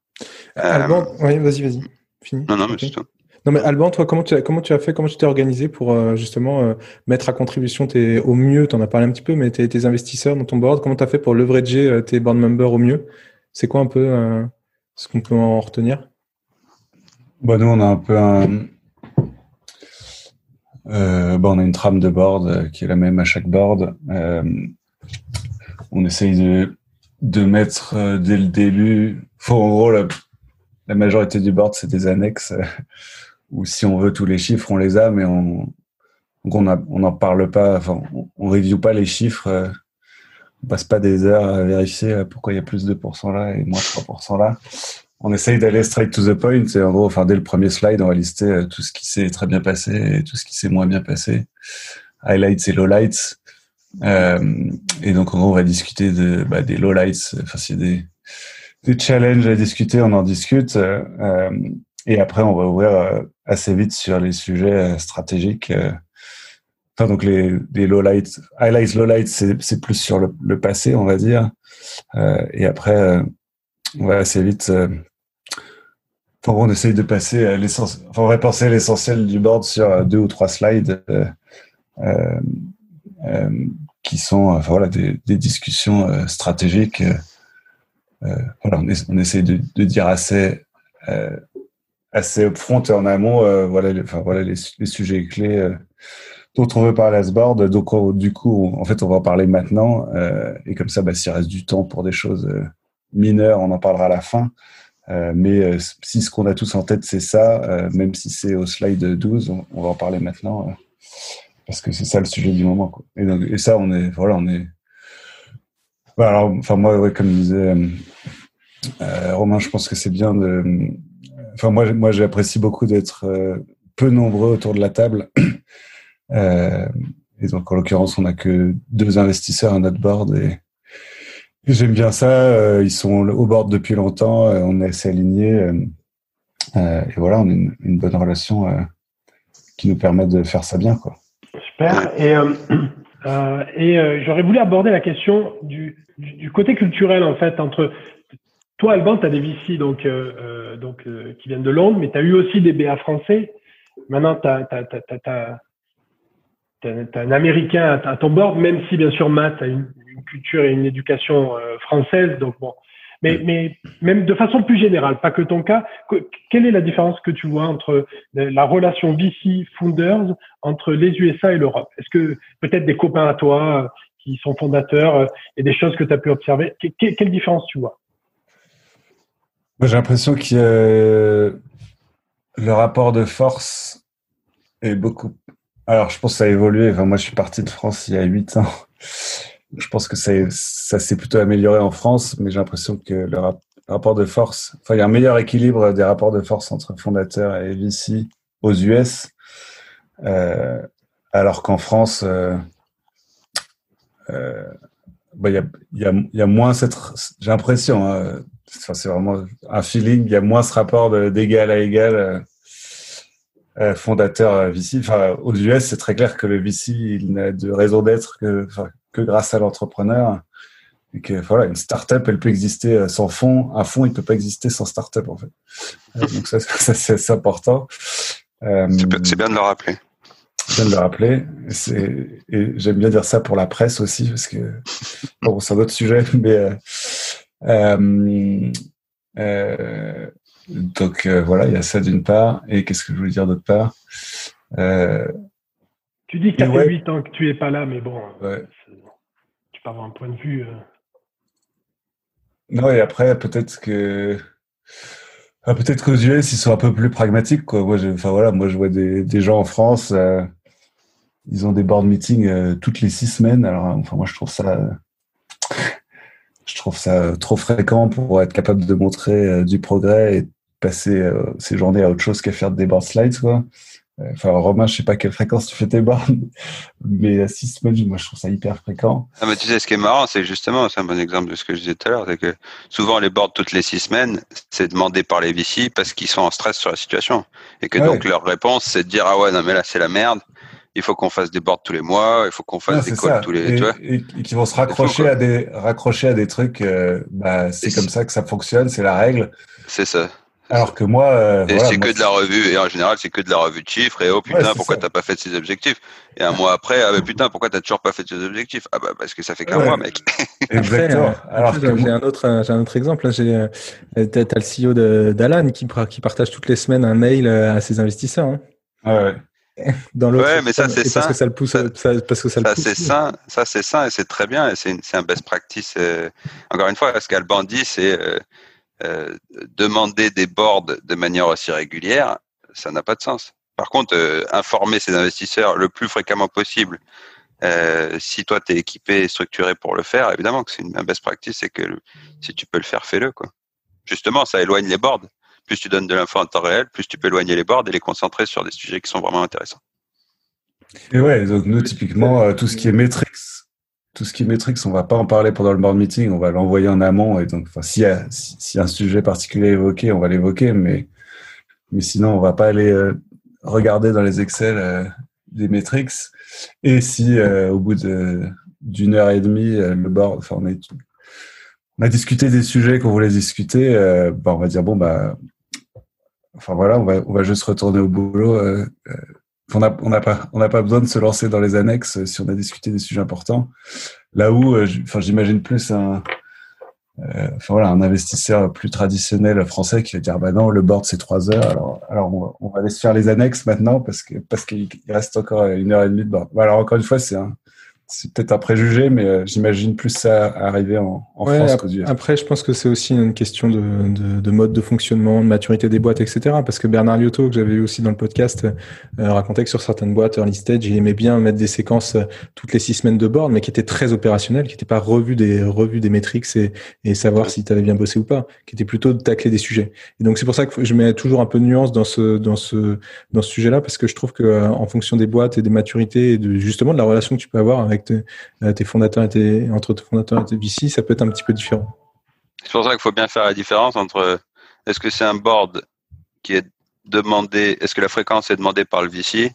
Alban, oui, vas-y, vas-y. Fini. Non, non, mais c'est tout. Non mais Alban, toi, comment tu as, comment tu as fait, comment tu t'es organisé pour euh, justement euh, mettre à contribution tes, au mieux, tu en as parlé un petit peu, mais tes, tes investisseurs dans ton board, comment tu as fait pour leverager tes board members au mieux? C'est quoi un peu ce qu'on peut en retenir? Bah, Nous, on a un peu un... Bah, on a une trame de board qui est la même à chaque board. on essaye de, de mettre dès le début, en gros, la, majorité du board, c'est des annexes ou si on veut tous les chiffres, on les a, mais on on n'en parle pas, enfin, on, ne review pas les chiffres, euh, on passe pas des heures à vérifier euh, pourquoi il y a plus de 2% là et moins 3% là. On essaye d'aller straight to the point, et en gros, enfin, dès le premier slide, on va lister euh, tout ce qui s'est très bien passé et tout ce qui s'est moins bien passé, highlights et lowlights. Euh, et donc, en gros, on va discuter de, bah, des lowlights, enfin, s'il y a des, des challenges à discuter, on en discute. Euh, et après, on va ouvrir euh, assez vite sur les sujets euh, stratégiques. Euh. Enfin, donc les, les lowlights, highlights, lowlights, c'est plus sur le, le, passé, on va dire. Euh, et après, on va assez vite. On essaye de passer à l'essentiel. On du board sur deux ou trois slides euh, qui sont, voilà, des, discussions stratégiques. voilà, on, on essaye de, dire assez assez upfront et en amont, euh, voilà, les, enfin, voilà les, sujets clés euh, dont on veut parler à ce board. Donc, du coup, en fait, on va en parler maintenant. Euh, et comme ça, bah, s'il reste du temps pour des choses mineures, on en parlera à la fin. Mais si ce qu'on a tous en tête, c'est ça, même si c'est au slide 12, on, va en parler maintenant. parce que c'est ça le sujet du moment. Quoi. Et, donc, et ça, on est, voilà, on est. alors, enfin, moi, ouais, comme disait Romain, je pense que c'est bien de enfin moi, moi j'apprécie beaucoup d'être euh, peu nombreux autour de la table. Euh, et donc en l'occurrence, on n'a que deux investisseurs à notre board et, j'aime bien ça. Euh, ils sont au board depuis longtemps, on est assez alignés et voilà, on a une, bonne relation qui nous permet de faire ça bien, quoi. Super. Et, j'aurais voulu aborder la question du, côté culturel en fait entre toi, Alban, tu as des VC donc, euh, euh, euh, qui viennent de Londres, mais tu as eu aussi des BA français. Maintenant, tu as, un Américain à, ton bord, même si, bien sûr, Matt a une, culture et une éducation française. Donc, bon. Mais, mais même de façon plus générale, pas que ton cas, quelle est la différence que tu vois entre la relation VC-Founders entre les USA et l'Europe? Est-ce que peut-être des copains à toi qui sont fondateurs et des choses que tu as pu observer, quelle différence tu vois? J'ai l'impression que le rapport de force est beaucoup. Alors, je pense que ça a évolué. Enfin, moi, je suis parti de France il y a huit ans. Je pense que ça, s'est plutôt amélioré en France, mais j'ai l'impression que le rapport de force, enfin, il y a un meilleur équilibre des rapports de force entre fondateurs et VC aux US, euh, alors qu'en France, euh, euh, bah, il y, a, moins cette, j'ai l'impression, hein, c'est vraiment un feeling. Il y a moins ce rapport d'égal à égal fondateur VC. Enfin, aux US, c'est très clair que le VC, il n'a de raison d'être que, que grâce à l'entrepreneur. Et que voilà, une startup, elle peut exister euh, sans fonds. Un fonds, il peut pas exister sans startup en fait. Donc ça, ça c'est important. Euh, c'est bien de le rappeler. C'est bien de le rappeler. Et j'aime bien dire ça pour la presse aussi parce que bon, c'est un autre sujet, mais euh, euh, donc euh, voilà, il y a ça d'une part. Et qu'est-ce que je voulais dire d'autre part? Tu dis que ça fait 8 ans que tu es pas là, mais bon, tu peux avoir un point de vue. Non, et après, peut-être que. peut-être qu'aux US, ils sont un peu plus pragmatiques. Quoi. Moi, je, voilà, moi, je vois des, des gens en France, ils ont des board meetings toutes les six semaines. Alors, enfin, moi, je trouve ça je trouve ça trop fréquent pour être capable de montrer euh, du progrès et passer euh, ces journées à autre chose qu'à faire des board slides quoi. Enfin, Romain, je sais pas quelle fréquence tu fais tes bornes, mais à six semaines, moi, je trouve ça hyper fréquent. Ah, mais tu sais, ce qui est marrant, c'est justement, c'est un bon exemple de ce que je disais tout à l'heure, c'est que souvent les boards toutes les six semaines, c'est demandé par les VC parce qu'ils sont en stress sur la situation. Et que donc leur réponse, c'est de dire, ah ouais, non, mais là, c'est la merde. Il faut qu'on fasse des boards tous les mois, il faut qu'on fasse des calls tous les, et, tu vois. Et, qui vont se raccrocher à des, raccrocher à des trucs, euh, bah, c'est comme ça que ça fonctionne, c'est la règle. C'est ça. Alors que moi, euh, et c'est que de la revue et en général c'est que de la revue de chiffres et oh putain pourquoi t'as pas fait ces objectifs? Et un mois après ah bah putain pourquoi t'as toujours pas fait ces objectifs? Ah bah parce que ça fait qu'un mois mec. Exactement. Euh, Alors j'ai un autre j'ai un autre exemple j'ai euh, t'as le CEO d'Alan qui qui partage toutes les semaines un mail à ses investisseurs. Hein. Ouais. Dans ouais, mais ça c'est ça. Parce que ça le pousse. Ça, parce que ça, ça c'est ça, ça c'est ça et c'est très bien et c'est un best practice. encore une fois, ce qu'Alban dit, c'est euh, demander des boards de manière aussi régulière, ça n'a pas de sens. Par contre, euh, informer ses investisseurs le plus fréquemment possible, euh, si toi tu es équipé et structuré pour le faire, évidemment que c'est une best practice, c'est que si tu peux le faire, fais-le. quoi. Justement, ça éloigne les boards. Plus tu donnes de l'info en temps réel, plus tu peux éloigner les boards et les concentrer sur des sujets qui sont vraiment intéressants. Et ouais, donc nous, typiquement, tout ce qui est métriques, tout ce qui est métriques, on va pas en parler pendant le board meeting, on va l'envoyer en amont. Et donc, enfin, s'il y a, si, un sujet particulier évoqué, on va l'évoquer, mais, mais sinon, on va pas aller euh, regarder dans les Excel euh, des métriques. Et si euh, au bout d'une heure et demie, le board, enfin, on, on a discuté des sujets qu'on voulait discuter, bah, on va dire bon bah, enfin voilà, on va, on va juste retourner au boulot on n'a pas, on besoin de se lancer dans les annexes euh, si on a discuté des sujets importants. Là où, euh, enfin, j'imagine plus un, euh, voilà, un investisseur plus traditionnel français qui va dire bah non, le board c'est trois heures. Alors, alors on, va, on faire les annexes maintenant parce que parce qu'il reste encore une heure et demie de board. Alors encore une fois, c'est un, c'est peut-être un préjugé, mais euh, j'imagine plus ça arriver en, en France qu'aux US. Après, je pense que c'est aussi une question de, de, de, mode de fonctionnement, de maturité des boîtes, etc. Parce que Bernard Liotto, que j'avais eu aussi dans le podcast, euh, racontait que sur certaines boîtes early stage, il aimait bien mettre des séquences euh, toutes les six semaines de board, mais qui étaient très opérationnelles, qui n'étaient pas revues des revues des métriques et, et savoir si tu avais bien bossé ou pas, qui étaient plutôt de tacler des sujets. Et donc c'est pour ça que je mets toujours un peu de nuance dans ce dans ce dans ce sujet-là, parce que je trouve que en fonction des boîtes et des maturités et de justement de la relation que tu peux avoir avec avec euh, tes, fondateurs et tes, entre tes fondateurs et VC, ça peut être un petit peu différent. C'est pour ça qu'il faut bien faire la différence entre est-ce que c'est un board qui est demandé, est-ce que la fréquence est demandée par le VC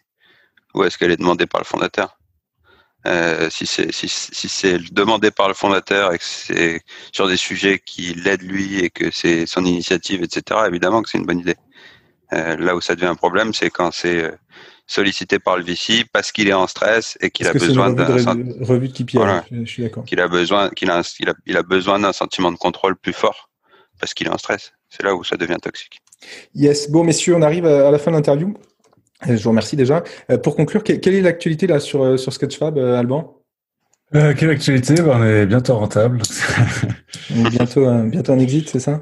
ou est-ce qu'elle est demandée par le fondateur? Euh, si c'est si, si demandé par le fondateur et que c'est sur des sujets qui l'aident lui et que c'est son initiative, etc. Évidemment que c'est une bonne idée. Euh, là où ça devient un problème, c'est quand c'est euh, sollicité par le VC parce qu'il est en stress et qu'il a besoin d'un revue de KPI. je, suis d'accord. Qu'il a besoin, qu'il a, il a, il a besoin d'un sentiment de contrôle plus fort parce qu'il est en stress. C'est là où ça devient toxique. Yes. Bon, messieurs, on arrive à la fin de l'interview. Je vous remercie déjà. Euh, pour conclure, quelle est l'actualité là sur euh, sur Sketchfab, euh, Alban? Euh, Quelle actualité? Ben, On est bientôt rentable. bientôt, un, bientôt un exit, c'est ça?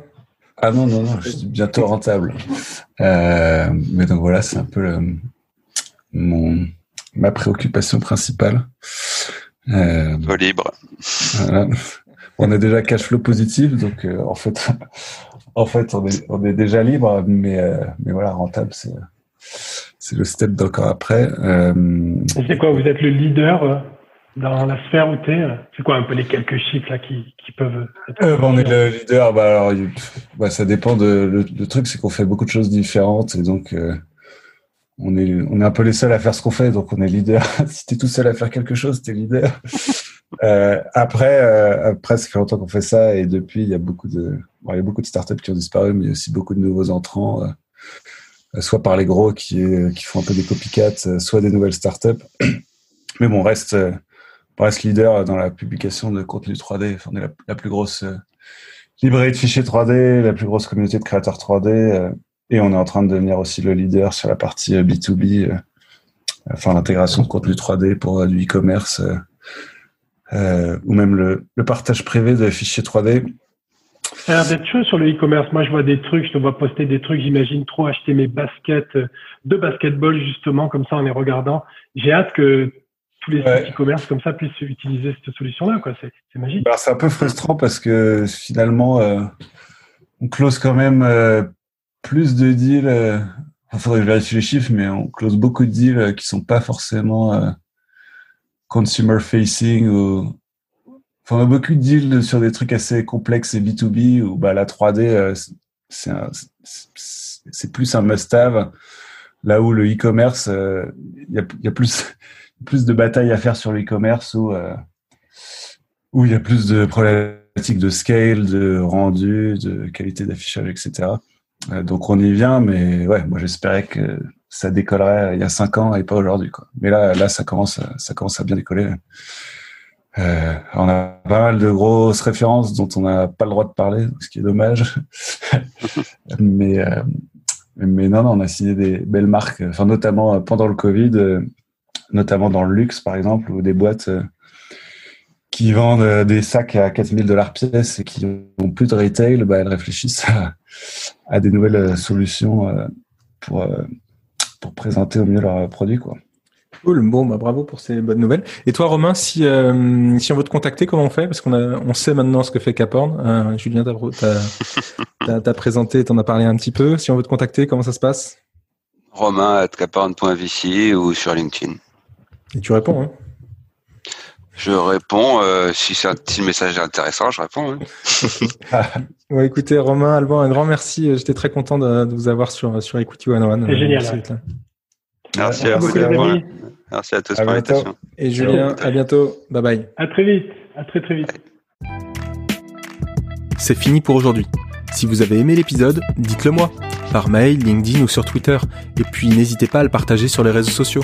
Ah non, non, non, je suis bientôt rentable. Euh, mais donc voilà, c'est un peu le, mon, ma préoccupation principale. Euh, libre. On est déjà cash flow positif, donc euh, en fait, en fait, on est, on est déjà libre, mais euh, mais voilà, rentable, c'est c'est le step d'encore après. Euh, c'est quoi Vous êtes le leader dans la sphère où tu es C'est quoi un peu les quelques chiffres là qui, qui peuvent être euh, On est le leader. Bah alors, bah, ça dépend de. Le, le truc, c'est qu'on fait beaucoup de choses différentes et donc on est, on est un peu les seuls à faire ce qu'on fait, donc on est leader. si tu es tout seul à faire quelque chose, tu es leader. euh, après, euh, après, ça fait longtemps qu'on fait ça et depuis, il y a beaucoup de, bon, il y a beaucoup de startups qui ont disparu, mais il y a aussi beaucoup de nouveaux entrants, euh, soit par les gros qui, qui font un peu des copycats, euh, soit des nouvelles startups. mais bon, on reste, on reste leader dans la publication de contenu 3D. Enfin, on est la, la plus grosse librairie de fichiers 3D, la plus grosse communauté de créateurs 3D. Et on est en train de devenir aussi le leader sur la partie B2B, euh, euh, enfin l'intégration de contenu 3D pour euh, du e-commerce euh, ou même le, le, partage privé de fichiers 3D. Ça a l'air d'être chaud sur le e-commerce. Moi, je vois des trucs, je te vois poster des trucs, j'imagine trop acheter mes baskets de basketball justement, comme ça en les regardant. J'ai hâte que tous les ouais. e-commerce comme ça puissent utiliser cette solution-là. Quoi. C'est, c'est magique. Bah, c'est un peu frustrant parce que finalement, euh, on close quand même euh, plus de deals euh, il faudrait que je vérifie les chiffres, mais on close beaucoup de deals qui sont pas forcément consumer facing ou Enfin, on a beaucoup de deals sur des trucs assez complexes et B2B où bah, la 3D, c'est plus un must-have. Là où le e-commerce, il y, a, plus, plus de batailles à faire sur le e-commerce où, où il y a plus de problématiques de scale, de rendu, de qualité d'affichage, etc. Euh, donc on y vient, mais ouais, moi j'espérais que ça décollerait il y a cinq ans et pas aujourd'hui. Quoi. Mais là, là, ça commence, ça commence à bien décoller. Euh, on a pas mal de grosses références dont on n'a pas le droit de parler, ce qui est dommage. mais, euh, mais non, non, on a signé des belles marques, enfin notamment pendant le Covid, notamment dans le luxe par exemple, ou des boîtes qui vendent des sacs à 4000 dollars pièce et qui n'ont plus de retail, bah, elles réfléchissent à, des nouvelles solutions pour, pour présenter au mieux leurs produits. Quoi. Cool, bon, bah, bravo pour ces bonnes nouvelles. Et toi, Romain, si, euh, si on veut te contacter, comment on fait? Parce qu'on a, on sait maintenant ce que fait Caporn. Euh, Julien t'as présenté, t'en as parlé un petit peu. Si on veut te contacter, comment ça se passe? Romain at caporn.vc ou sur LinkedIn. Et tu réponds, hein je réponds. Euh, si, c'est un, petit message intéressant, je réponds. Hein. ouais, écoutez, Romain, Alban, un grand merci. J'étais très content de, de, vous avoir sur, sur Equity One One. C'est génial. Merci, à vous. Merci à tous pour l'invitation. Et Julien, à bientôt. Bye bye. À très vite. À très très vite. C'est fini pour aujourd'hui. Si vous avez aimé l'épisode, dites-le moi, par mail, LinkedIn ou sur Twitter, et puis n'hésitez pas à le partager sur les réseaux sociaux.